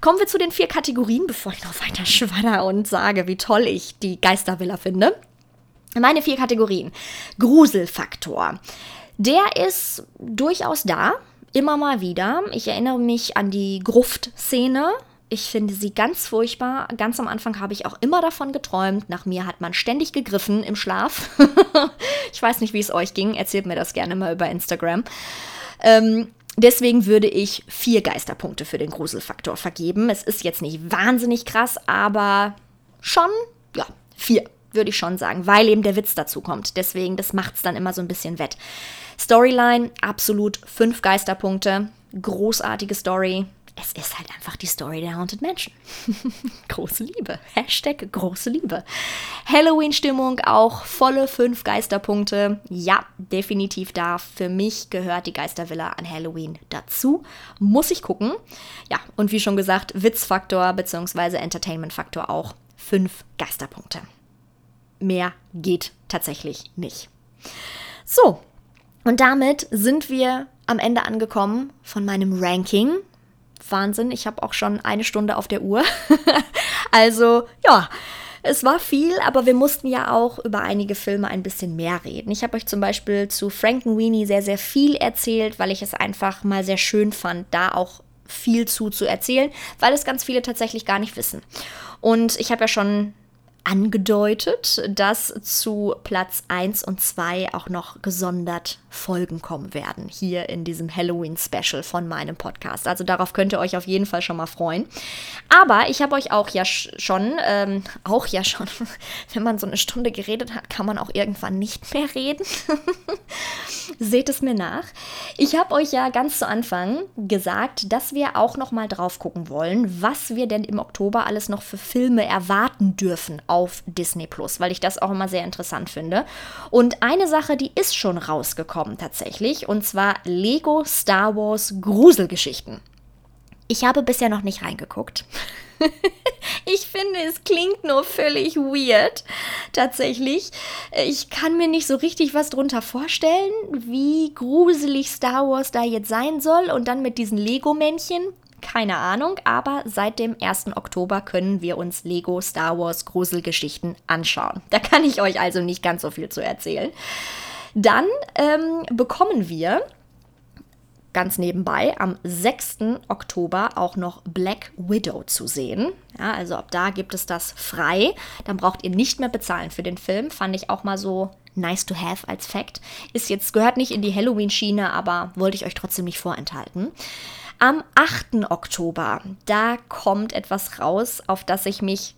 Kommen wir zu den vier Kategorien, bevor ich noch weiter schwadder und sage, wie toll ich die Geistervilla finde. Meine vier Kategorien. Gruselfaktor. Der ist durchaus da, immer mal wieder. Ich erinnere mich an die Gruft-Szene. Ich finde sie ganz furchtbar. Ganz am Anfang habe ich auch immer davon geträumt. Nach mir hat man ständig gegriffen im Schlaf. ich weiß nicht, wie es euch ging. Erzählt mir das gerne mal über Instagram. Ähm, Deswegen würde ich vier Geisterpunkte für den Gruselfaktor vergeben. Es ist jetzt nicht wahnsinnig krass, aber schon, ja, vier würde ich schon sagen, weil eben der Witz dazu kommt. Deswegen, das macht es dann immer so ein bisschen wett. Storyline, absolut fünf Geisterpunkte. Großartige Story, es ist halt einfach die Story der Haunted Mansion. große Liebe. Hashtag große Liebe. Halloween-Stimmung auch volle fünf Geisterpunkte. Ja, definitiv da. Für mich gehört die Geistervilla an Halloween dazu. Muss ich gucken. Ja, und wie schon gesagt, Witzfaktor bzw. Entertainment-Faktor auch. Fünf Geisterpunkte. Mehr geht tatsächlich nicht. So, und damit sind wir am Ende angekommen von meinem Ranking. Wahnsinn, ich habe auch schon eine Stunde auf der Uhr. also ja, es war viel, aber wir mussten ja auch über einige Filme ein bisschen mehr reden. Ich habe euch zum Beispiel zu Frankenweenie sehr, sehr viel erzählt, weil ich es einfach mal sehr schön fand, da auch viel zu zu erzählen, weil es ganz viele tatsächlich gar nicht wissen. Und ich habe ja schon angedeutet, dass zu Platz 1 und 2 auch noch gesondert Folgen kommen werden, hier in diesem Halloween-Special von meinem Podcast. Also darauf könnt ihr euch auf jeden Fall schon mal freuen. Aber ich habe euch auch ja schon, ähm, auch ja schon, wenn man so eine Stunde geredet hat, kann man auch irgendwann nicht mehr reden. Seht es mir nach. Ich habe euch ja ganz zu Anfang gesagt, dass wir auch noch mal drauf gucken wollen, was wir denn im Oktober alles noch für Filme erwarten dürfen auf Disney Plus, weil ich das auch immer sehr interessant finde. Und eine Sache, die ist schon rausgekommen tatsächlich, und zwar Lego Star Wars Gruselgeschichten. Ich habe bisher noch nicht reingeguckt. ich finde, es klingt nur völlig weird. Tatsächlich. Ich kann mir nicht so richtig was drunter vorstellen, wie gruselig Star Wars da jetzt sein soll. Und dann mit diesen Lego-Männchen. Keine Ahnung, aber seit dem 1. Oktober können wir uns Lego Star Wars Gruselgeschichten anschauen. Da kann ich euch also nicht ganz so viel zu erzählen. Dann ähm, bekommen wir ganz nebenbei am 6. Oktober auch noch Black Widow zu sehen. Ja, also ab da gibt es das frei. Dann braucht ihr nicht mehr bezahlen für den Film. Fand ich auch mal so nice to have als Fact. Ist jetzt, gehört nicht in die Halloween-Schiene, aber wollte ich euch trotzdem nicht vorenthalten. Am 8. Oktober, da kommt etwas raus, auf das ich mich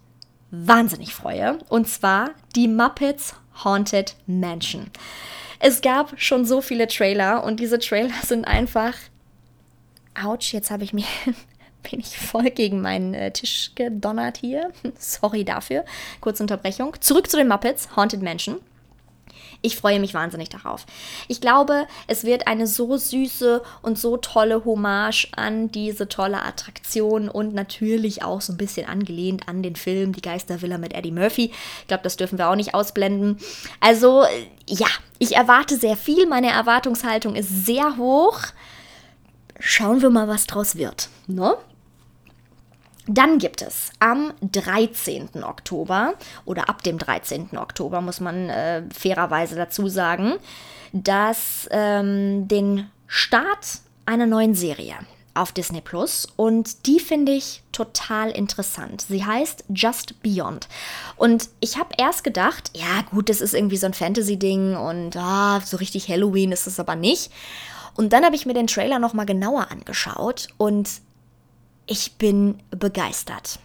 wahnsinnig freue. Und zwar die Muppets Haunted Mansion. Es gab schon so viele Trailer und diese Trailer sind einfach. Autsch, jetzt habe ich mir. bin ich voll gegen meinen äh, Tisch gedonnert hier. Sorry dafür. Kurze Unterbrechung. Zurück zu den Muppets, Haunted Mansion. Ich freue mich wahnsinnig darauf. Ich glaube, es wird eine so süße und so tolle Hommage an diese tolle Attraktion und natürlich auch so ein bisschen angelehnt an den Film Die Geistervilla mit Eddie Murphy. Ich glaube, das dürfen wir auch nicht ausblenden. Also, ja, ich erwarte sehr viel. Meine Erwartungshaltung ist sehr hoch. Schauen wir mal, was draus wird. Ne? Dann gibt es am 13. Oktober oder ab dem 13. Oktober, muss man äh, fairerweise dazu sagen, dass ähm, den Start einer neuen Serie auf Disney Plus und die finde ich total interessant. Sie heißt Just Beyond und ich habe erst gedacht, ja gut, das ist irgendwie so ein Fantasy-Ding und ah, so richtig Halloween ist es aber nicht. Und dann habe ich mir den Trailer noch mal genauer angeschaut und ich bin begeistert.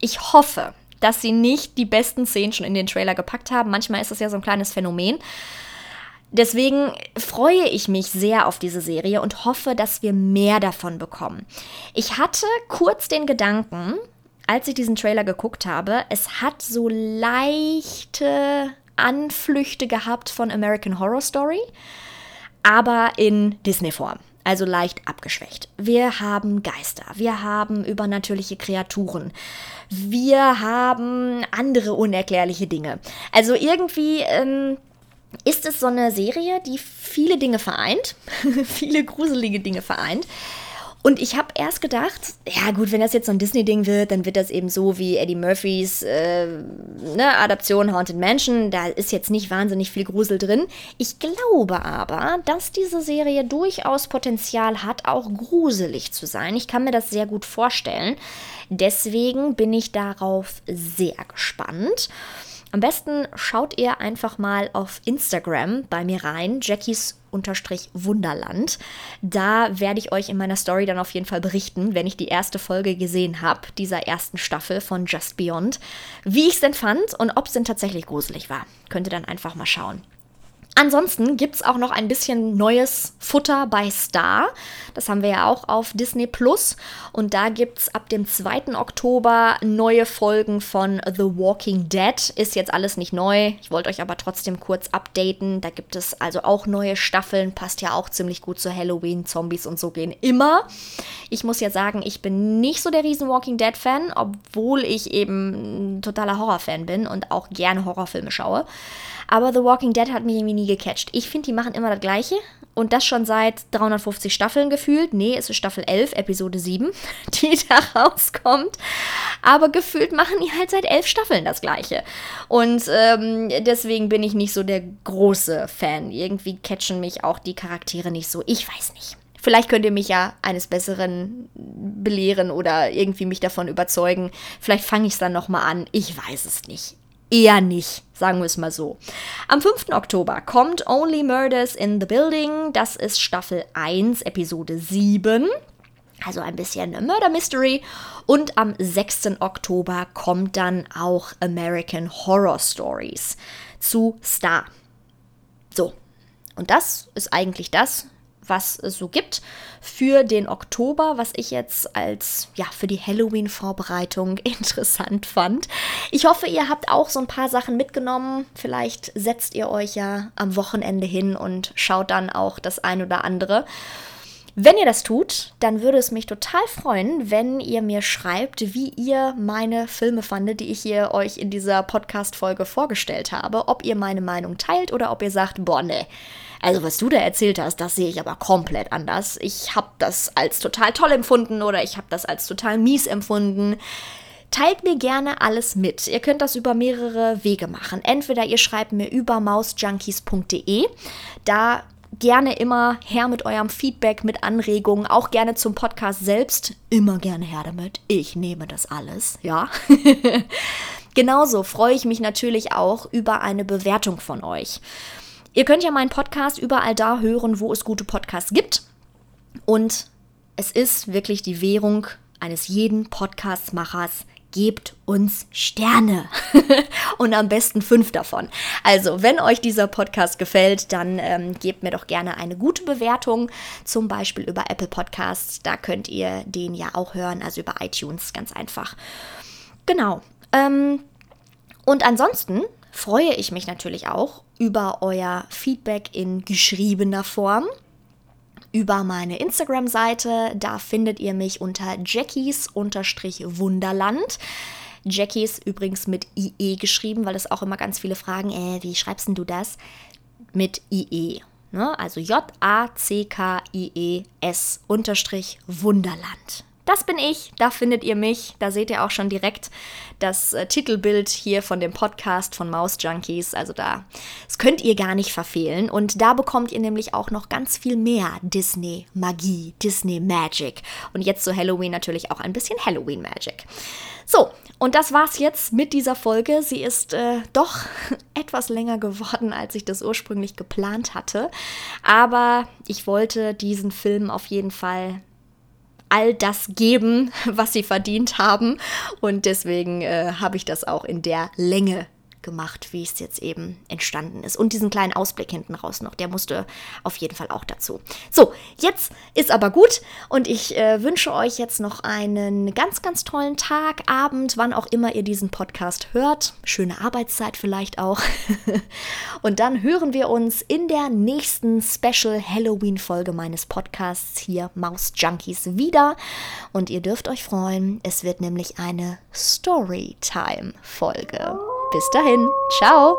Ich hoffe, dass sie nicht die besten Szenen schon in den Trailer gepackt haben. Manchmal ist das ja so ein kleines Phänomen. Deswegen freue ich mich sehr auf diese Serie und hoffe, dass wir mehr davon bekommen. Ich hatte kurz den Gedanken, als ich diesen Trailer geguckt habe, es hat so leichte Anflüchte gehabt von American Horror Story, aber in Disney-Form also leicht abgeschwächt. Wir haben Geister, wir haben übernatürliche Kreaturen, wir haben andere unerklärliche Dinge. Also irgendwie ähm, ist es so eine Serie, die viele Dinge vereint, viele gruselige Dinge vereint. Und ich habe erst gedacht, ja gut, wenn das jetzt so ein Disney-Ding wird, dann wird das eben so wie Eddie Murphys äh, ne, Adaption Haunted Mansion. Da ist jetzt nicht wahnsinnig viel Grusel drin. Ich glaube aber, dass diese Serie durchaus Potenzial hat, auch gruselig zu sein. Ich kann mir das sehr gut vorstellen. Deswegen bin ich darauf sehr gespannt. Am besten schaut ihr einfach mal auf Instagram bei mir rein, Jackies Wunderland. Da werde ich euch in meiner Story dann auf jeden Fall berichten, wenn ich die erste Folge gesehen habe, dieser ersten Staffel von Just Beyond, wie ich es denn fand und ob es denn tatsächlich gruselig war. Könnt ihr dann einfach mal schauen. Ansonsten gibt es auch noch ein bisschen neues Futter bei Star. Das haben wir ja auch auf Disney Plus. Und da gibt es ab dem 2. Oktober neue Folgen von The Walking Dead. Ist jetzt alles nicht neu. Ich wollte euch aber trotzdem kurz updaten. Da gibt es also auch neue Staffeln. Passt ja auch ziemlich gut zu Halloween. Zombies und so gehen immer. Ich muss ja sagen, ich bin nicht so der riesen Walking Dead-Fan, obwohl ich eben totaler Horrorfan bin und auch gerne Horrorfilme schaue. Aber The Walking Dead hat mich irgendwie nie gecatcht. Ich finde, die machen immer das Gleiche. Und das schon seit 350 Staffeln gefühlt. Nee, es ist Staffel 11, Episode 7, die da rauskommt. Aber gefühlt machen die halt seit elf Staffeln das Gleiche. Und ähm, deswegen bin ich nicht so der große Fan. Irgendwie catchen mich auch die Charaktere nicht so. Ich weiß nicht. Vielleicht könnt ihr mich ja eines Besseren belehren oder irgendwie mich davon überzeugen. Vielleicht fange ich es dann nochmal an. Ich weiß es nicht eher nicht, sagen wir es mal so. Am 5. Oktober kommt Only Murders in the Building. Das ist Staffel 1, Episode 7. Also ein bisschen Murder Mystery. Und am 6. Oktober kommt dann auch American Horror Stories zu Star. So. Und das ist eigentlich das, was es so gibt für den Oktober, was ich jetzt als ja für die Halloween-Vorbereitung interessant fand. Ich hoffe, ihr habt auch so ein paar Sachen mitgenommen. Vielleicht setzt ihr euch ja am Wochenende hin und schaut dann auch das ein oder andere. Wenn ihr das tut, dann würde es mich total freuen, wenn ihr mir schreibt, wie ihr meine Filme fandet, die ich hier euch in dieser Podcast-Folge vorgestellt habe. Ob ihr meine Meinung teilt oder ob ihr sagt, boah, ne, also was du da erzählt hast, das sehe ich aber komplett anders. Ich habe das als total toll empfunden oder ich habe das als total mies empfunden. Teilt mir gerne alles mit. Ihr könnt das über mehrere Wege machen. Entweder ihr schreibt mir über mausjunkies.de. Da gerne immer her mit eurem Feedback, mit Anregungen, auch gerne zum Podcast selbst. Immer gerne her damit. Ich nehme das alles, ja. Genauso freue ich mich natürlich auch über eine Bewertung von euch. Ihr könnt ja meinen Podcast überall da hören, wo es gute Podcasts gibt. Und es ist wirklich die Währung eines jeden Podcastmachers. Gebt uns Sterne und am besten fünf davon. Also, wenn euch dieser Podcast gefällt, dann ähm, gebt mir doch gerne eine gute Bewertung, zum Beispiel über Apple Podcasts. Da könnt ihr den ja auch hören, also über iTunes, ganz einfach. Genau. Ähm, und ansonsten freue ich mich natürlich auch über euer Feedback in geschriebener Form über meine Instagram-Seite. Da findet ihr mich unter Jackies-Wunderland. Jackies übrigens mit IE geschrieben, weil es auch immer ganz viele fragen, äh, wie schreibst du das? Mit IE. Ne? Also J-A-C-K-I-E-S unterstrich Wunderland. Das bin ich, da findet ihr mich. Da seht ihr auch schon direkt das äh, Titelbild hier von dem Podcast von Maus Junkies. Also da, das könnt ihr gar nicht verfehlen. Und da bekommt ihr nämlich auch noch ganz viel mehr Disney Magie, Disney Magic. Und jetzt zu Halloween natürlich auch ein bisschen Halloween Magic. So, und das war's jetzt mit dieser Folge. Sie ist äh, doch etwas länger geworden, als ich das ursprünglich geplant hatte. Aber ich wollte diesen Film auf jeden Fall all das geben, was sie verdient haben. Und deswegen äh, habe ich das auch in der Länge gemacht, wie es jetzt eben entstanden ist. Und diesen kleinen Ausblick hinten raus noch, der musste auf jeden Fall auch dazu. So, jetzt ist aber gut und ich äh, wünsche euch jetzt noch einen ganz, ganz tollen Tag, Abend, wann auch immer ihr diesen Podcast hört. Schöne Arbeitszeit vielleicht auch. und dann hören wir uns in der nächsten Special Halloween-Folge meines Podcasts hier Maus Junkies wieder. Und ihr dürft euch freuen, es wird nämlich eine Storytime-Folge. Bis dahin, ciao!